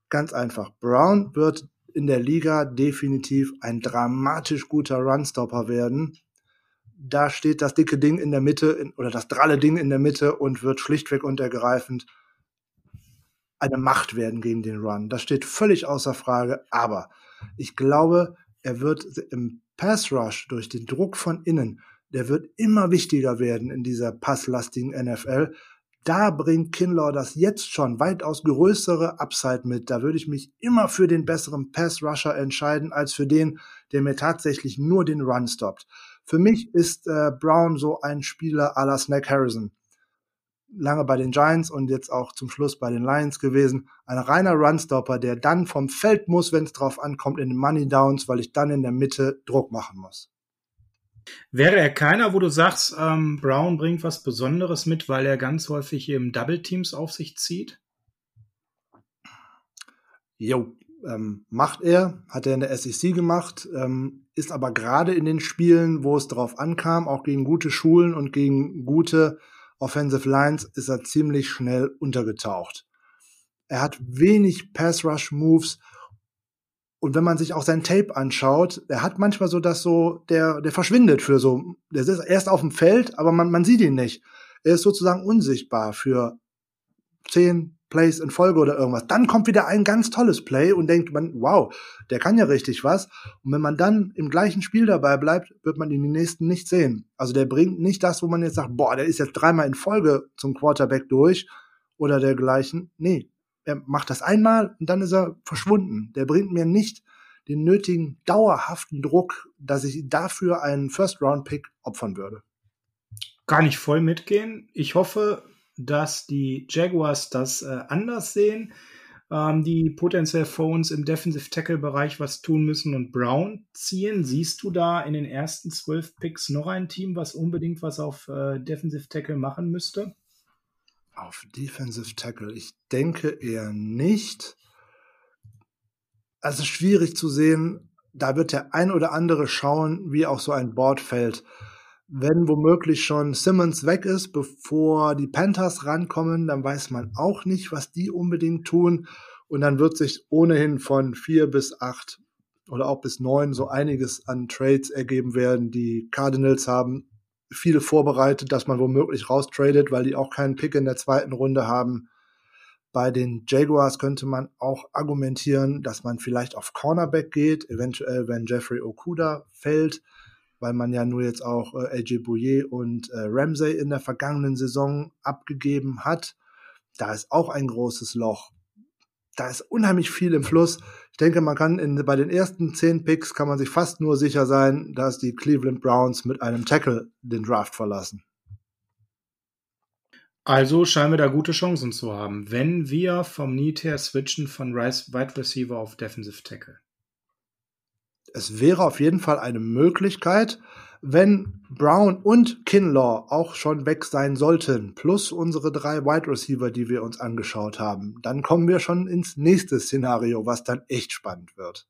Ganz einfach. Brown wird in der Liga definitiv ein dramatisch guter Runstopper werden. Da steht das dicke Ding in der Mitte oder das dralle Ding in der Mitte und wird schlichtweg und ergreifend eine Macht werden gegen den Run. Das steht völlig außer Frage. Aber ich glaube, er wird im Pass Rush durch den Druck von innen, der wird immer wichtiger werden in dieser passlastigen NFL. Da bringt Kinlaw das jetzt schon weitaus größere Upside mit. Da würde ich mich immer für den besseren Pass Rusher entscheiden, als für den, der mir tatsächlich nur den Run stoppt. Für mich ist äh, Brown so ein Spieler à la Snack Harrison lange bei den Giants und jetzt auch zum Schluss bei den Lions gewesen. Ein reiner Runstopper, der dann vom Feld muss, wenn es drauf ankommt, in den Money Downs, weil ich dann in der Mitte Druck machen muss. Wäre er keiner, wo du sagst, ähm, Brown bringt was Besonderes mit, weil er ganz häufig eben Double Teams auf sich zieht? Jo, ähm, macht er, hat er in der SEC gemacht, ähm, ist aber gerade in den Spielen, wo es drauf ankam, auch gegen gute Schulen und gegen gute Offensive Lines ist er ziemlich schnell untergetaucht. Er hat wenig Pass Rush Moves und wenn man sich auch sein Tape anschaut, er hat manchmal so das so, der, der verschwindet für so, der ist erst auf dem Feld, aber man, man sieht ihn nicht. Er ist sozusagen unsichtbar für 10, Plays in Folge oder irgendwas. Dann kommt wieder ein ganz tolles Play und denkt man, wow, der kann ja richtig was. Und wenn man dann im gleichen Spiel dabei bleibt, wird man ihn die nächsten nicht sehen. Also der bringt nicht das, wo man jetzt sagt, boah, der ist jetzt dreimal in Folge zum Quarterback durch oder dergleichen. Nee, er macht das einmal und dann ist er verschwunden. Der bringt mir nicht den nötigen dauerhaften Druck, dass ich dafür einen First-Round-Pick opfern würde. Kann ich voll mitgehen. Ich hoffe, dass die Jaguars das äh, anders sehen. ähm, die potenziell Phones im Defensive Tackle Bereich was tun müssen und Brown ziehen. Siehst du da in den ersten zwölf Picks noch ein Team, was unbedingt was auf äh, Defensive Tackle machen müsste? Auf Defensive Tackle, ich denke eher nicht. Also schwierig zu sehen, da wird der ein oder andere schauen, wie auch so ein Board fällt. Wenn womöglich schon Simmons weg ist, bevor die Panthers rankommen, dann weiß man auch nicht, was die unbedingt tun. Und dann wird sich ohnehin von vier bis acht oder auch bis neun so einiges an Trades ergeben werden. Die Cardinals haben viele vorbereitet, dass man womöglich raustradet, weil die auch keinen Pick in der zweiten Runde haben. Bei den Jaguars könnte man auch argumentieren, dass man vielleicht auf Cornerback geht, eventuell wenn Jeffrey Okuda fällt weil man ja nur jetzt auch äh, AJ Bouye und äh, Ramsey in der vergangenen Saison abgegeben hat. Da ist auch ein großes Loch. Da ist unheimlich viel im Fluss. Ich denke, man kann in, bei den ersten zehn Picks kann man sich fast nur sicher sein, dass die Cleveland Browns mit einem Tackle den Draft verlassen. Also scheinen wir da gute Chancen zu haben, wenn wir vom Need her switchen von Wide Receiver auf Defensive Tackle es wäre auf jeden Fall eine Möglichkeit, wenn Brown und Kinlaw auch schon weg sein sollten, plus unsere drei Wide Receiver, die wir uns angeschaut haben, dann kommen wir schon ins nächste Szenario, was dann echt spannend wird.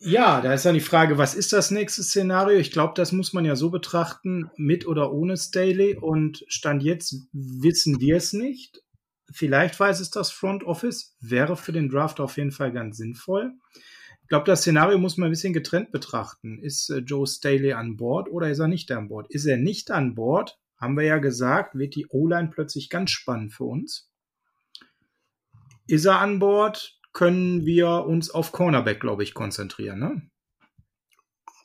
Ja, da ist dann die Frage, was ist das nächste Szenario? Ich glaube, das muss man ja so betrachten, mit oder ohne Staley. Und Stand jetzt wissen wir es nicht. Vielleicht weiß es das Front Office, wäre für den Draft auf jeden Fall ganz sinnvoll. Ich glaube, das Szenario muss man ein bisschen getrennt betrachten. Ist äh, Joe Staley an Bord oder ist er nicht an Bord? Ist er nicht an Bord, haben wir ja gesagt, wird die O-Line plötzlich ganz spannend für uns. Ist er an Bord, können wir uns auf Cornerback, glaube ich, konzentrieren. Ne?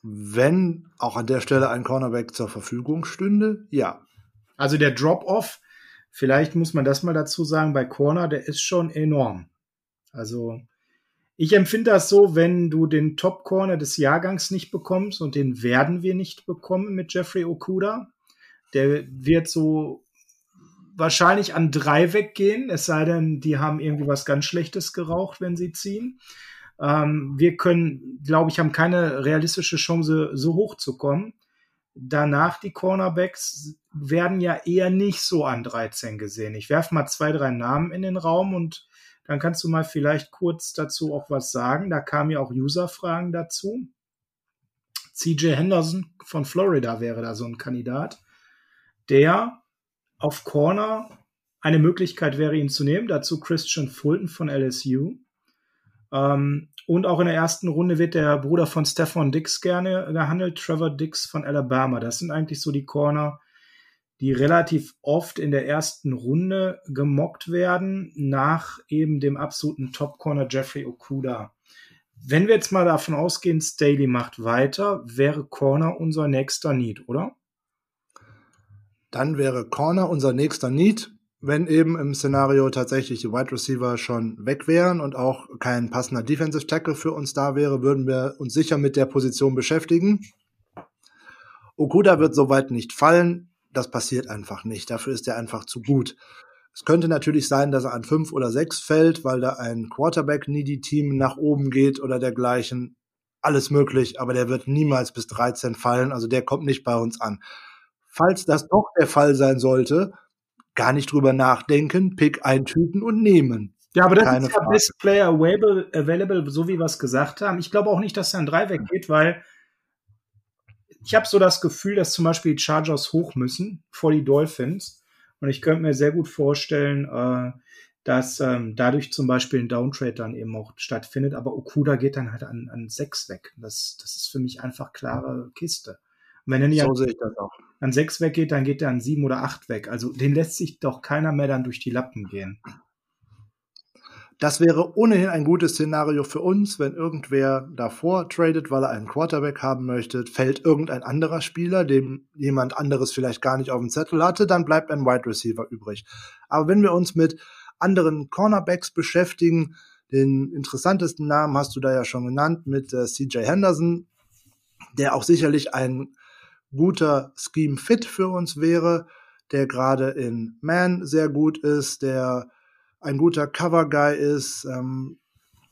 Wenn auch an der Stelle ein Cornerback zur Verfügung stünde, ja. Also der Drop-off, vielleicht muss man das mal dazu sagen, bei Corner, der ist schon enorm. Also ich empfinde das so, wenn du den Top Corner des Jahrgangs nicht bekommst und den werden wir nicht bekommen mit Jeffrey Okuda. Der wird so wahrscheinlich an drei weggehen, es sei denn, die haben irgendwie was ganz Schlechtes geraucht, wenn sie ziehen. Ähm, wir können, glaube ich, haben keine realistische Chance, so hoch zu kommen. Danach die Cornerbacks werden ja eher nicht so an 13 gesehen. Ich werfe mal zwei, drei Namen in den Raum und dann kannst du mal vielleicht kurz dazu auch was sagen. Da kamen ja auch User-Fragen dazu. CJ Henderson von Florida wäre da so ein Kandidat, der auf Corner eine Möglichkeit wäre, ihn zu nehmen. Dazu Christian Fulton von LSU. Ähm, und auch in der ersten Runde wird der Bruder von Stefan Dix gerne gehandelt, Trevor Dix von Alabama. Das sind eigentlich so die Corner, die relativ oft in der ersten Runde gemockt werden, nach eben dem absoluten Top-Corner Jeffrey Okuda. Wenn wir jetzt mal davon ausgehen, Staley macht weiter, wäre Corner unser nächster Need, oder? Dann wäre Corner unser nächster Need, wenn eben im Szenario tatsächlich die Wide Receiver schon weg wären und auch kein passender Defensive Tackle für uns da wäre, würden wir uns sicher mit der Position beschäftigen. Okuda wird soweit nicht fallen das passiert einfach nicht. Dafür ist er einfach zu gut. Es könnte natürlich sein, dass er an fünf oder sechs fällt, weil da ein Quarterback-Needy-Team nach oben geht oder dergleichen. Alles möglich, aber der wird niemals bis 13 fallen. Also der kommt nicht bei uns an. Falls das doch der Fall sein sollte, gar nicht drüber nachdenken, Pick eintüten und nehmen. Ja, aber das Keine ist ja Best Player available, available, so wie wir es gesagt haben. Ich glaube auch nicht, dass er an drei weggeht, weil ich habe so das Gefühl, dass zum Beispiel die Chargers hoch müssen vor die Dolphins. Und ich könnte mir sehr gut vorstellen, äh, dass ähm, dadurch zum Beispiel ein Downtrade dann eben auch stattfindet. Aber Okuda geht dann halt an, an sechs weg. Das, das ist für mich einfach klare Kiste. Und wenn er nicht so an, an sechs weggeht, dann geht er an sieben oder acht weg. Also den lässt sich doch keiner mehr dann durch die Lappen gehen. Das wäre ohnehin ein gutes Szenario für uns, wenn irgendwer davor tradet, weil er einen Quarterback haben möchte, fällt irgendein anderer Spieler, dem jemand anderes vielleicht gar nicht auf dem Zettel hatte, dann bleibt ein Wide Receiver übrig. Aber wenn wir uns mit anderen Cornerbacks beschäftigen, den interessantesten Namen hast du da ja schon genannt mit äh, CJ Henderson, der auch sicherlich ein guter Scheme Fit für uns wäre, der gerade in Man sehr gut ist, der ein guter Cover-Guy ist. Ähm,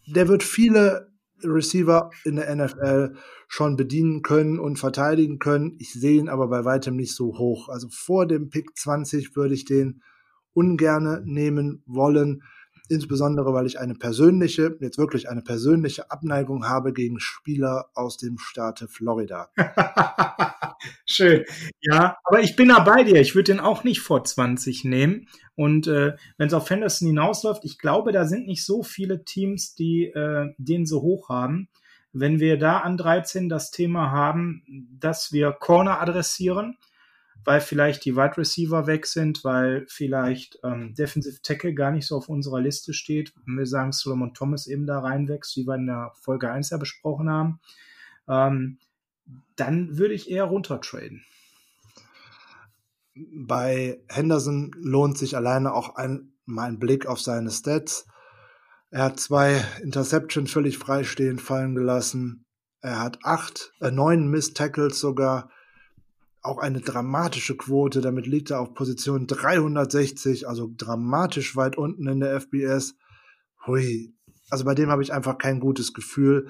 der wird viele Receiver in der NFL schon bedienen können und verteidigen können. Ich sehe ihn aber bei weitem nicht so hoch. Also vor dem Pick 20 würde ich den ungerne nehmen wollen insbesondere weil ich eine persönliche, jetzt wirklich eine persönliche Abneigung habe gegen Spieler aus dem Staate Florida. [laughs] Schön. Ja, aber ich bin da bei dir. Ich würde den auch nicht vor 20 nehmen. Und äh, wenn es auf Henderson hinausläuft, ich glaube, da sind nicht so viele Teams, die äh, den so hoch haben. Wenn wir da an 13 das Thema haben, dass wir Corner adressieren, weil vielleicht die Wide Receiver weg sind, weil vielleicht ähm, Defensive Tackle gar nicht so auf unserer Liste steht. Wir sagen, Solomon Thomas eben da reinwächst, wie wir in der Folge 1 ja besprochen haben, ähm, dann würde ich eher runtertraden. Bei Henderson lohnt sich alleine auch ein, mal ein Blick auf seine Stats. Er hat zwei Interceptions völlig freistehend fallen gelassen. Er hat acht, äh, neun Miss Tackles sogar auch eine dramatische Quote. Damit liegt er auf Position 360, also dramatisch weit unten in der FBS. Hui. Also bei dem habe ich einfach kein gutes Gefühl.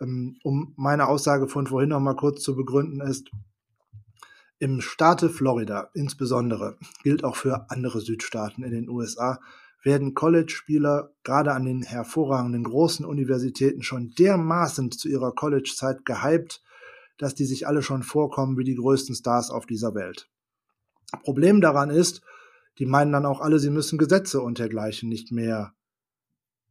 Ähm, um meine Aussage von vorhin noch mal kurz zu begründen ist, im Staate Florida insbesondere, gilt auch für andere Südstaaten in den USA, werden College-Spieler gerade an den hervorragenden großen Universitäten schon dermaßen zu ihrer College-Zeit gehypt, dass die sich alle schon vorkommen wie die größten Stars auf dieser Welt. Problem daran ist, die meinen dann auch alle, sie müssen Gesetze und dergleichen nicht mehr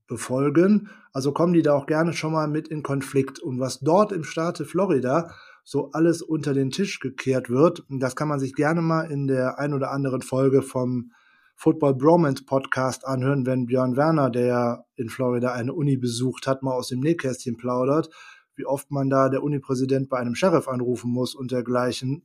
befolgen. Also kommen die da auch gerne schon mal mit in Konflikt. Und was dort im Staate Florida so alles unter den Tisch gekehrt wird, das kann man sich gerne mal in der ein oder anderen Folge vom Football Bromance Podcast anhören, wenn Björn Werner, der in Florida eine Uni besucht hat, mal aus dem Nähkästchen plaudert wie oft man da der Unipräsident bei einem Sheriff anrufen muss und dergleichen,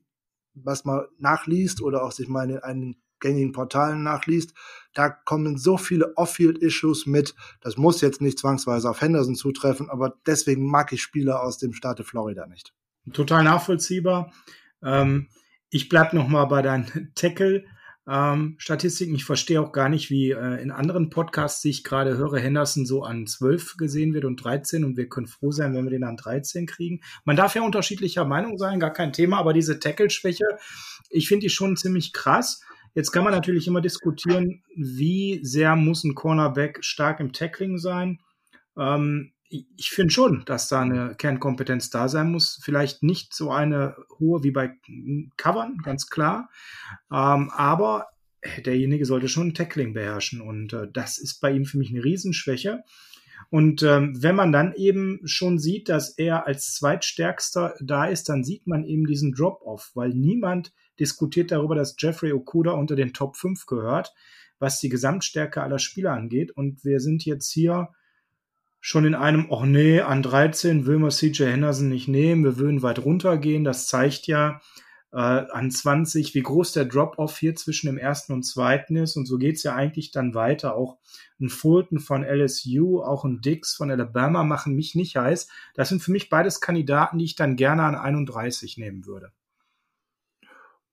was man nachliest oder auch sich mal in einen gängigen Portalen nachliest, da kommen so viele Off-Field-Issues mit. Das muss jetzt nicht zwangsweise auf Henderson zutreffen, aber deswegen mag ich Spieler aus dem Staate Florida nicht. Total nachvollziehbar. Ähm, ich bleib noch mal bei deinem [laughs] Tackle ähm, Statistiken. Ich verstehe auch gar nicht, wie äh, in anderen Podcasts, die ich gerade höre, Henderson so an 12 gesehen wird und 13 und wir können froh sein, wenn wir den an 13 kriegen. Man darf ja unterschiedlicher Meinung sein, gar kein Thema, aber diese Tackle-Schwäche, ich finde die schon ziemlich krass. Jetzt kann man natürlich immer diskutieren, wie sehr muss ein Cornerback stark im Tackling sein. Ähm, ich finde schon, dass da eine Kernkompetenz da sein muss. Vielleicht nicht so eine hohe wie bei Covern, ganz klar. Ähm, aber derjenige sollte schon Tackling beherrschen. Und äh, das ist bei ihm für mich eine Riesenschwäche. Und ähm, wenn man dann eben schon sieht, dass er als Zweitstärkster da ist, dann sieht man eben diesen Drop-off, weil niemand diskutiert darüber, dass Jeffrey Okuda unter den Top 5 gehört, was die Gesamtstärke aller Spieler angeht. Und wir sind jetzt hier schon in einem, oh nee, an 13 will man CJ Henderson nicht nehmen, wir würden weit runtergehen. Das zeigt ja äh, an 20, wie groß der Drop-off hier zwischen dem ersten und zweiten ist. Und so geht's ja eigentlich dann weiter. Auch ein Fulton von LSU, auch ein Dix von Alabama machen mich nicht heiß. Das sind für mich beides Kandidaten, die ich dann gerne an 31 nehmen würde.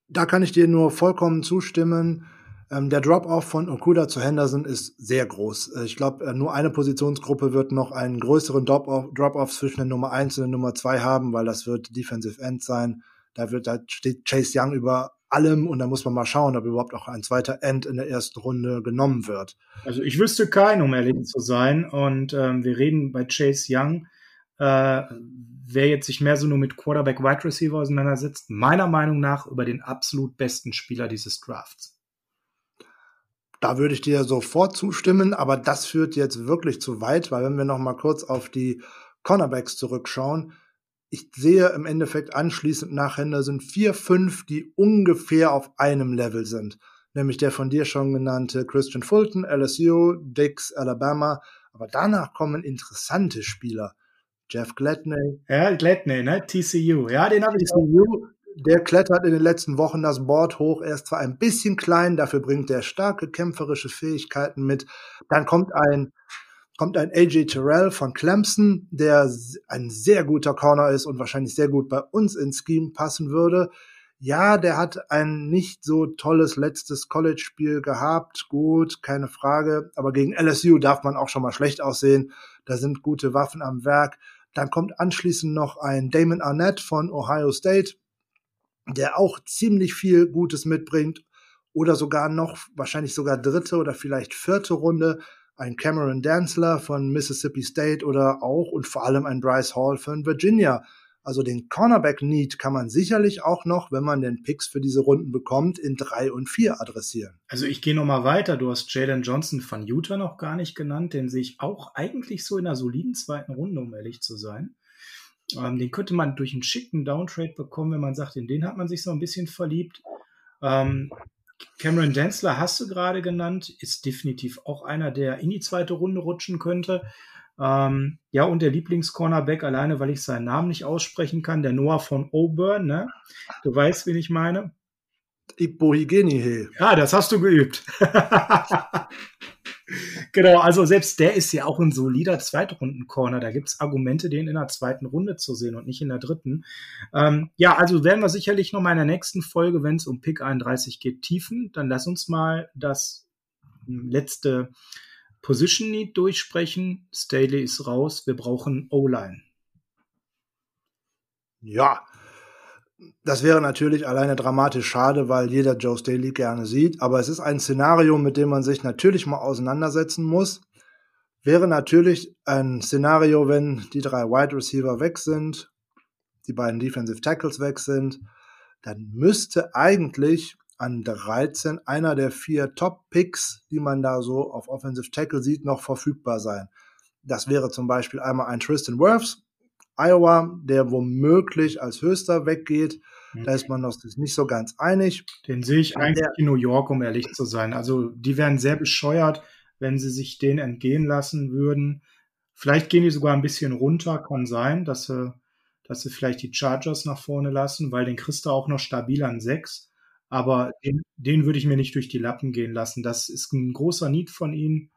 Da kann ich dir nur vollkommen zustimmen. Ähm, der Drop-off von Okuda zu Henderson ist sehr groß. Äh, ich glaube, äh, nur eine Positionsgruppe wird noch einen größeren Drop-off zwischen der Nummer 1 und der Nummer 2 haben, weil das wird Defensive End sein. Da wird, da steht Chase Young über allem und da muss man mal schauen, ob überhaupt auch ein zweiter End in der ersten Runde genommen wird. Also ich wüsste keinen, um ehrlich zu sein. Und ähm, wir reden bei Chase Young, äh, wer jetzt sich mehr so nur mit Quarterback Wide Receiver auseinandersetzt, meiner Meinung nach über den absolut besten Spieler dieses Drafts. Da würde ich dir sofort zustimmen, aber das führt jetzt wirklich zu weit, weil wenn wir noch mal kurz auf die Cornerbacks zurückschauen, ich sehe im Endeffekt anschließend nach Henderson vier, fünf, die ungefähr auf einem Level sind. Nämlich der von dir schon genannte Christian Fulton, LSU, Dix, Alabama. Aber danach kommen interessante Spieler. Jeff Gladney. Ja, Gladney, ne? TCU. Ja, den habe ich. TCU, der klettert in den letzten Wochen das Board hoch. Er ist zwar ein bisschen klein, dafür bringt er starke kämpferische Fähigkeiten mit. Dann kommt ein, kommt ein AJ Terrell von Clemson, der ein sehr guter Corner ist und wahrscheinlich sehr gut bei uns ins Scheme passen würde. Ja, der hat ein nicht so tolles letztes College-Spiel gehabt. Gut, keine Frage. Aber gegen LSU darf man auch schon mal schlecht aussehen. Da sind gute Waffen am Werk. Dann kommt anschließend noch ein Damon Arnett von Ohio State, der auch ziemlich viel Gutes mitbringt. Oder sogar noch, wahrscheinlich sogar dritte oder vielleicht vierte Runde, ein Cameron Danzler von Mississippi State oder auch und vor allem ein Bryce Hall von Virginia. Also den Cornerback-Need kann man sicherlich auch noch, wenn man den Picks für diese Runden bekommt, in drei und vier adressieren. Also ich gehe noch mal weiter. Du hast Jalen Johnson von Utah noch gar nicht genannt. Den sehe ich auch eigentlich so in einer soliden zweiten Runde, um ehrlich zu sein. Ähm, den könnte man durch einen schicken Downtrade bekommen, wenn man sagt, in den hat man sich so ein bisschen verliebt. Ähm, Cameron Densler hast du gerade genannt, ist definitiv auch einer, der in die zweite Runde rutschen könnte. Ähm, ja, und der Lieblingscornerback, alleine weil ich seinen Namen nicht aussprechen kann, der Noah von Auburn, ne? Du weißt, wen ich meine? Ibohigeni. Ja, das hast du geübt. [laughs] genau, also selbst der ist ja auch ein solider Zweitrunden-Corner. Da gibt's Argumente, den in der zweiten Runde zu sehen und nicht in der dritten. Ähm, ja, also werden wir sicherlich noch mal in der nächsten Folge, wenn es um Pick 31 geht, tiefen. Dann lass uns mal das letzte Position Need durchsprechen. Staley ist raus. Wir brauchen O-Line. Ja, das wäre natürlich alleine dramatisch schade, weil jeder Joe Staley gerne sieht. Aber es ist ein Szenario, mit dem man sich natürlich mal auseinandersetzen muss. Wäre natürlich ein Szenario, wenn die drei Wide Receiver weg sind, die beiden Defensive Tackles weg sind, dann müsste eigentlich an 13 einer der vier Top-Picks, die man da so auf Offensive Tackle sieht, noch verfügbar sein. Das wäre zum Beispiel einmal ein Tristan Wirfs, Iowa, der womöglich als höchster weggeht. Mhm. Da ist man noch nicht so ganz einig. Den sehe ich eigentlich in New York, um ehrlich zu sein. Also die wären sehr bescheuert, wenn sie sich den entgehen lassen würden. Vielleicht gehen die sogar ein bisschen runter, kann sein, dass sie, dass sie vielleicht die Chargers nach vorne lassen, weil den kriegst du auch noch stabil an 6 aber den, den würde ich mir nicht durch die Lappen gehen lassen. Das ist ein großer Need von ihnen.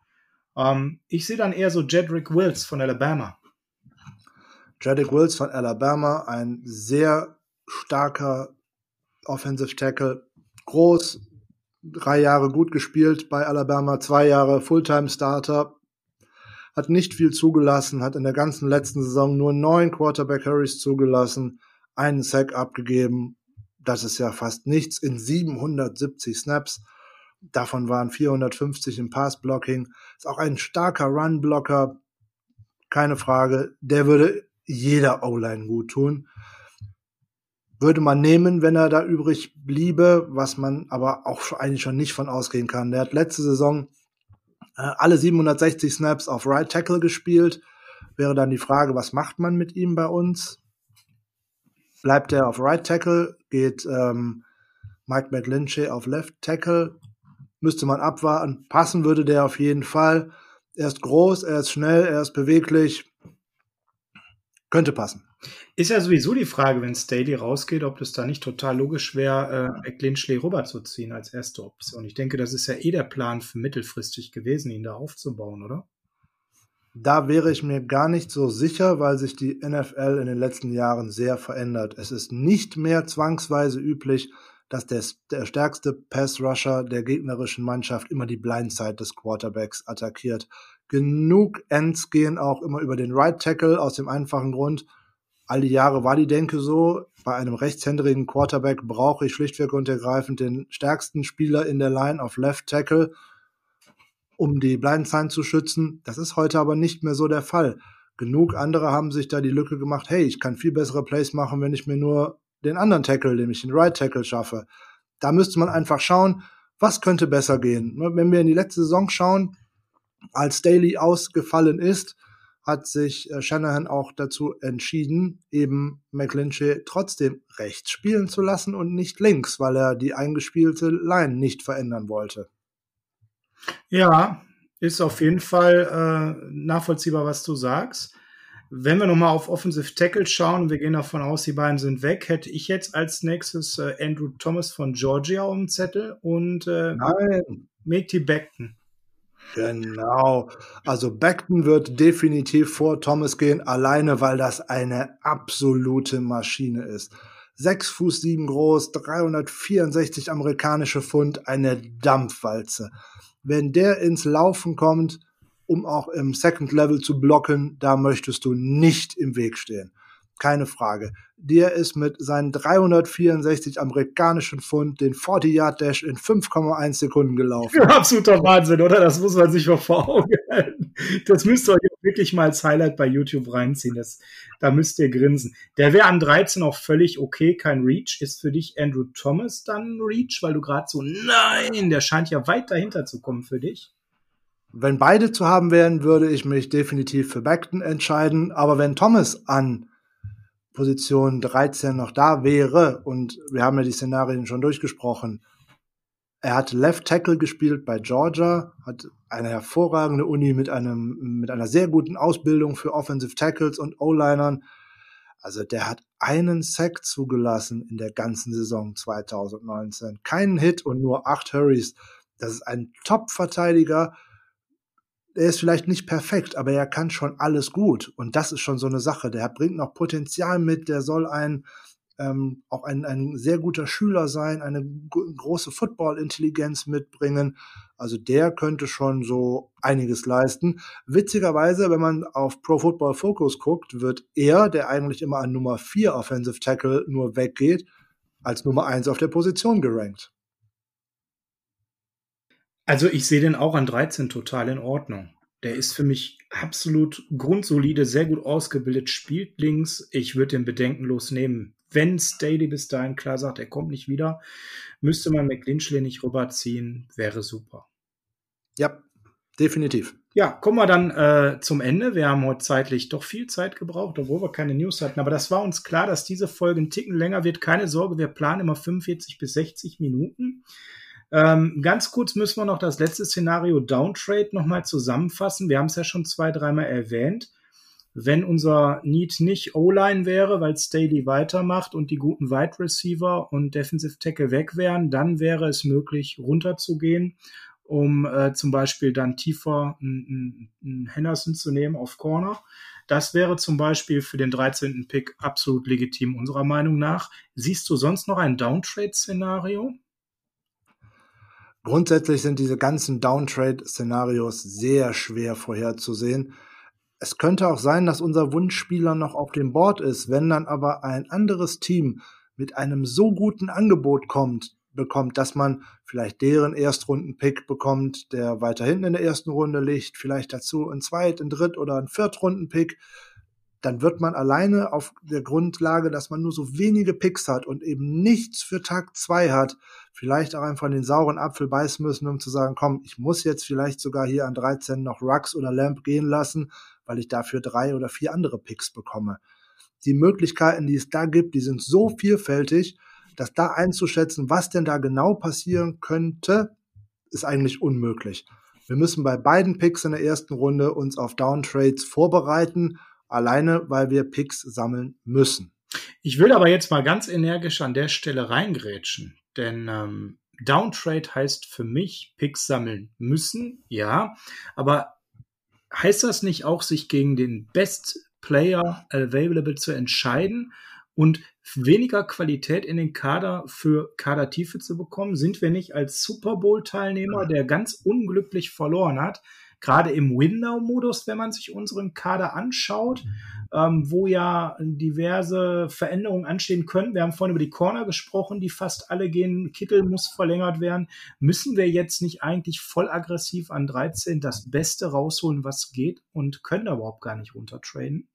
Ähm, ich sehe dann eher so Jedrick Wills von Alabama. Jedrick Wills von Alabama, ein sehr starker Offensive Tackle, groß, drei Jahre gut gespielt bei Alabama, zwei Jahre Fulltime Starter, hat nicht viel zugelassen, hat in der ganzen letzten Saison nur neun Quarterback Hurries zugelassen, einen Sack abgegeben, das ist ja fast nichts, in 770 Snaps. Davon waren 450 im Passblocking. Ist auch ein starker Run-Blocker. Keine Frage. Der würde jeder O-Line gut tun. Würde man nehmen, wenn er da übrig bliebe, was man aber auch eigentlich schon nicht von ausgehen kann. Der hat letzte Saison äh, alle 760 Snaps auf Right Tackle gespielt. Wäre dann die Frage, was macht man mit ihm bei uns? bleibt er auf Right Tackle, geht ähm, Mike McGlinchey auf Left Tackle. Müsste man abwarten. Passen würde der auf jeden Fall. Er ist groß, er ist schnell, er ist beweglich. Könnte passen. Ist ja sowieso die Frage, wenn Staley rausgeht, ob das da nicht total logisch wäre, äh, McGlinchey rüberzuziehen als erste Option. Ich denke, das ist ja eh der Plan für mittelfristig gewesen, ihn da aufzubauen, oder? Da wäre ich mir gar nicht so sicher, weil sich die NFL in den letzten Jahren sehr verändert. Es ist nicht mehr zwangsweise üblich, dass der, der stärkste Pass-Rusher der gegnerischen Mannschaft immer die Blindside des Quarterbacks attackiert. Genug Ends gehen auch immer über den Right Tackle aus dem einfachen Grund, all die Jahre war die Denke so, bei einem rechtshändrigen Quarterback brauche ich schlichtweg und ergreifend den stärksten Spieler in der Line auf Left Tackle um die Blindside zu schützen. Das ist heute aber nicht mehr so der Fall. Genug andere haben sich da die Lücke gemacht, hey, ich kann viel bessere Plays machen, wenn ich mir nur den anderen Tackle, nämlich den Right Tackle schaffe. Da müsste man einfach schauen, was könnte besser gehen. Wenn wir in die letzte Saison schauen, als Daly ausgefallen ist, hat sich äh, Shanahan auch dazu entschieden, eben McClinchy trotzdem rechts spielen zu lassen und nicht links, weil er die eingespielte Line nicht verändern wollte. Ja, ist auf jeden Fall äh, nachvollziehbar, was du sagst. Wenn wir nochmal auf Offensive Tackle schauen, wir gehen davon aus, die beiden sind weg, hätte ich jetzt als nächstes äh, Andrew Thomas von Georgia um den Zettel und äh, Nein. Matey Beckton. Genau. Also Beckton wird definitiv vor Thomas gehen, alleine weil das eine absolute Maschine ist. 6 Fuß 7 groß, 364 amerikanische Pfund, eine Dampfwalze. Wenn der ins Laufen kommt, um auch im Second Level zu blocken, da möchtest du nicht im Weg stehen. Keine Frage. Der ist mit seinen 364 amerikanischen Pfund den 40-Yard-Dash in 5,1 Sekunden gelaufen. [laughs] Absoluter Wahnsinn, oder? Das muss man sich mal vor Augen halten. Das müsst ihr euch wirklich mal als Highlight bei YouTube reinziehen. Das, da müsst ihr grinsen. Der wäre an 13 auch völlig okay, kein Reach. Ist für dich Andrew Thomas dann Reach? Weil du gerade so, nein, der scheint ja weit dahinter zu kommen für dich. Wenn beide zu haben wären, würde ich mich definitiv für Beckton entscheiden. Aber wenn Thomas an Position 13 noch da wäre, und wir haben ja die Szenarien schon durchgesprochen, er hat Left Tackle gespielt bei Georgia, hat eine hervorragende Uni mit einem, mit einer sehr guten Ausbildung für Offensive Tackles und O-Linern. Also der hat einen Sack zugelassen in der ganzen Saison 2019. Keinen Hit und nur acht Hurries. Das ist ein Top-Verteidiger, er ist vielleicht nicht perfekt, aber er kann schon alles gut. Und das ist schon so eine Sache. Der bringt noch Potenzial mit, der soll ein ähm, auch ein, ein sehr guter Schüler sein, eine große Football-Intelligenz mitbringen. Also der könnte schon so einiges leisten. Witzigerweise, wenn man auf Pro Football Focus guckt, wird er, der eigentlich immer an Nummer 4 Offensive Tackle nur weggeht, als Nummer 1 auf der Position gerankt. Also ich sehe den auch an 13 total in Ordnung. Der ist für mich absolut grundsolide, sehr gut ausgebildet, spielt links. Ich würde den bedenkenlos nehmen. Wenn Staley bis dahin klar sagt, er kommt nicht wieder, müsste man McLinchley nicht rüberziehen, wäre super. Ja, definitiv. Ja, kommen wir dann äh, zum Ende. Wir haben heute zeitlich doch viel Zeit gebraucht, obwohl wir keine News hatten. Aber das war uns klar, dass diese Folge einen Ticken länger wird. Keine Sorge, wir planen immer 45 bis 60 Minuten. Ähm, ganz kurz müssen wir noch das letzte Szenario Downtrade nochmal zusammenfassen. Wir haben es ja schon zwei, dreimal erwähnt. Wenn unser Need nicht O-Line wäre, weil Staley weitermacht und die guten Wide Receiver und Defensive Tackle weg wären, dann wäre es möglich, runterzugehen, um äh, zum Beispiel dann tiefer einen Henderson zu nehmen auf Corner. Das wäre zum Beispiel für den 13. Pick absolut legitim unserer Meinung nach. Siehst du sonst noch ein Downtrade-Szenario? Grundsätzlich sind diese ganzen Downtrade-Szenarios sehr schwer vorherzusehen. Es könnte auch sein, dass unser Wunschspieler noch auf dem Board ist, wenn dann aber ein anderes Team mit einem so guten Angebot kommt, bekommt, dass man vielleicht deren Erstrunden-Pick bekommt, der weiter hinten in der ersten Runde liegt, vielleicht dazu ein Zweit-, ein Dritt- oder ein Viertrunden-Pick dann wird man alleine auf der Grundlage, dass man nur so wenige Picks hat und eben nichts für Tag zwei hat, vielleicht auch einfach den sauren Apfel beißen müssen, um zu sagen, komm, ich muss jetzt vielleicht sogar hier an 13 noch Rux oder Lamp gehen lassen, weil ich dafür drei oder vier andere Picks bekomme. Die Möglichkeiten, die es da gibt, die sind so vielfältig, dass da einzuschätzen, was denn da genau passieren könnte, ist eigentlich unmöglich. Wir müssen bei beiden Picks in der ersten Runde uns auf Downtrades vorbereiten alleine weil wir Picks sammeln müssen. Ich will aber jetzt mal ganz energisch an der Stelle reingrätschen, denn ähm, Downtrade heißt für mich Picks sammeln müssen, ja, aber heißt das nicht auch, sich gegen den Best Player Available zu entscheiden und weniger Qualität in den Kader für Kadertiefe zu bekommen? Sind wir nicht als Super Bowl-Teilnehmer, der ganz unglücklich verloren hat, gerade im Window-Modus, wenn man sich unseren Kader anschaut, ähm, wo ja diverse Veränderungen anstehen können. Wir haben vorhin über die Corner gesprochen, die fast alle gehen. Kittel muss verlängert werden. Müssen wir jetzt nicht eigentlich voll aggressiv an 13 das Beste rausholen, was geht und können da überhaupt gar nicht runtertraden?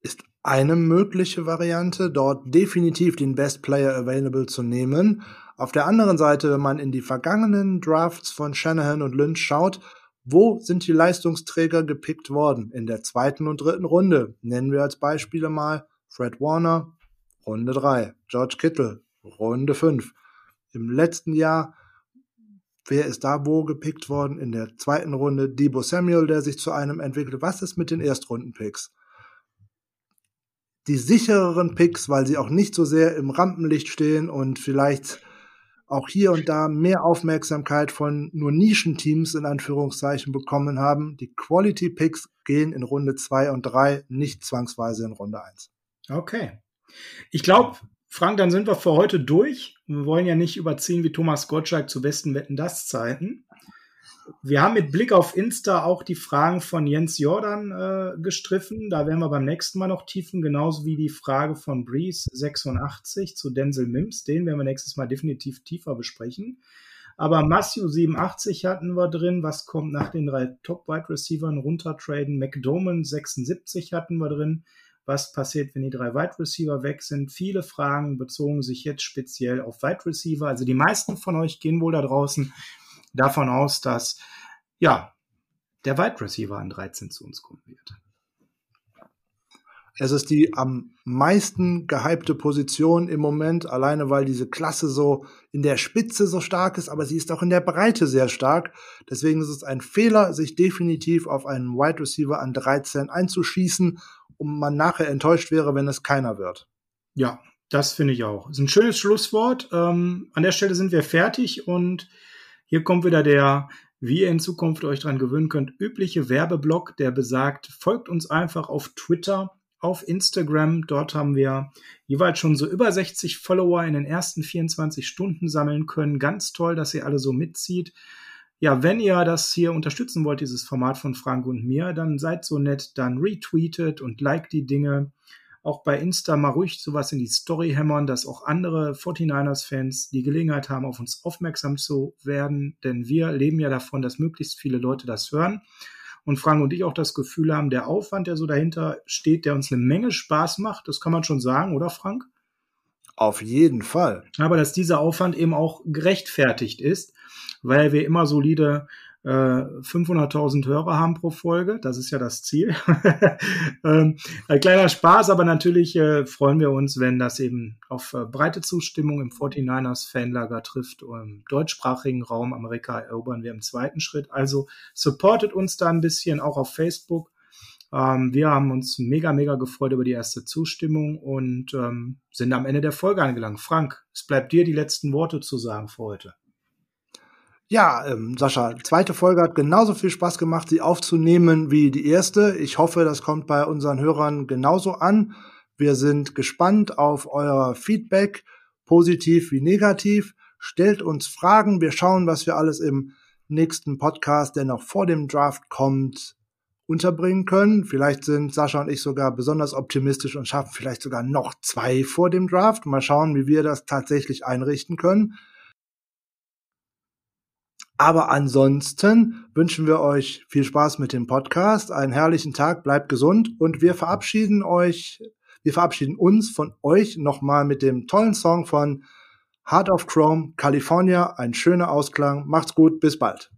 Ist eine mögliche Variante, dort definitiv den Best Player Available zu nehmen. Auf der anderen Seite, wenn man in die vergangenen Drafts von Shanahan und Lynch schaut, wo sind die Leistungsträger gepickt worden? In der zweiten und dritten Runde. Nennen wir als Beispiele mal Fred Warner, Runde 3, George Kittle, Runde 5. Im letzten Jahr, wer ist da wo gepickt worden? In der zweiten Runde Debo Samuel, der sich zu einem entwickelt. Was ist mit den Erstrunden-Picks? Die sichereren Picks, weil sie auch nicht so sehr im Rampenlicht stehen und vielleicht auch hier und da mehr Aufmerksamkeit von nur Nischenteams in Anführungszeichen bekommen haben. Die Quality Picks gehen in Runde 2 und 3, nicht zwangsweise in Runde 1. Okay. Ich glaube, Frank, dann sind wir für heute durch. Wir wollen ja nicht überziehen wie Thomas Gottschalk zu besten Wetten das Zeiten. Wir haben mit Blick auf Insta auch die Fragen von Jens Jordan äh, gestriffen. Da werden wir beim nächsten Mal noch tiefen, genauso wie die Frage von Breeze 86 zu Denzel Mims. Den werden wir nächstes Mal definitiv tiefer besprechen. Aber Matthew 87 hatten wir drin. Was kommt nach den drei Top-Wide Receivern runtertraden? McDoman 76 hatten wir drin. Was passiert, wenn die drei Wide Receiver weg sind? Viele Fragen bezogen sich jetzt speziell auf Wide Receiver. Also die meisten von euch gehen wohl da draußen davon aus, dass ja der Wide Receiver an 13 zu uns kommen wird. Es ist die am meisten gehypte Position im Moment, alleine weil diese Klasse so in der Spitze so stark ist, aber sie ist auch in der Breite sehr stark. Deswegen ist es ein Fehler, sich definitiv auf einen Wide Receiver an 13 einzuschießen, um man nachher enttäuscht wäre, wenn es keiner wird. Ja, das finde ich auch. Ist ein schönes Schlusswort. Ähm, an der Stelle sind wir fertig und hier kommt wieder der wie ihr in Zukunft euch dran gewöhnen könnt, übliche Werbeblock, der besagt, folgt uns einfach auf Twitter auf Instagram. Dort haben wir jeweils schon so über 60 Follower in den ersten 24 Stunden sammeln können. Ganz toll, dass ihr alle so mitzieht. Ja, wenn ihr das hier unterstützen wollt, dieses Format von Frank und mir, dann seid so nett, dann retweetet und liked die Dinge. Auch bei Insta mal ruhig sowas in die Story hämmern, dass auch andere 49ers-Fans die Gelegenheit haben, auf uns aufmerksam zu werden, denn wir leben ja davon, dass möglichst viele Leute das hören und Frank und ich auch das Gefühl haben, der Aufwand, der so dahinter steht, der uns eine Menge Spaß macht, das kann man schon sagen, oder Frank? Auf jeden Fall. Aber dass dieser Aufwand eben auch gerechtfertigt ist, weil wir immer solide 500.000 äh, Hörer haben pro Folge. Das ist ja das Ziel. [laughs] ähm, ein kleiner Spaß, aber natürlich äh, freuen wir uns, wenn das eben auf äh, breite Zustimmung im 49ers Fanlager trifft. Im deutschsprachigen Raum Amerika erobern wir im zweiten Schritt. Also supportet uns da ein bisschen auch auf Facebook. Ähm, wir haben uns mega, mega gefreut über die erste Zustimmung und ähm, sind am Ende der Folge angelangt. Frank, es bleibt dir die letzten Worte zu sagen für heute. Ja, ähm, Sascha, zweite Folge hat genauso viel Spaß gemacht, sie aufzunehmen wie die erste. Ich hoffe, das kommt bei unseren Hörern genauso an. Wir sind gespannt auf euer Feedback, positiv wie negativ. Stellt uns Fragen. Wir schauen, was wir alles im nächsten Podcast, der noch vor dem Draft kommt, unterbringen können. Vielleicht sind Sascha und ich sogar besonders optimistisch und schaffen vielleicht sogar noch zwei vor dem Draft. Mal schauen, wie wir das tatsächlich einrichten können. Aber ansonsten wünschen wir euch viel Spaß mit dem Podcast, einen herrlichen Tag, bleibt gesund. Und wir verabschieden euch, wir verabschieden uns von euch nochmal mit dem tollen Song von Heart of Chrome, California, ein schöner Ausklang. Macht's gut, bis bald.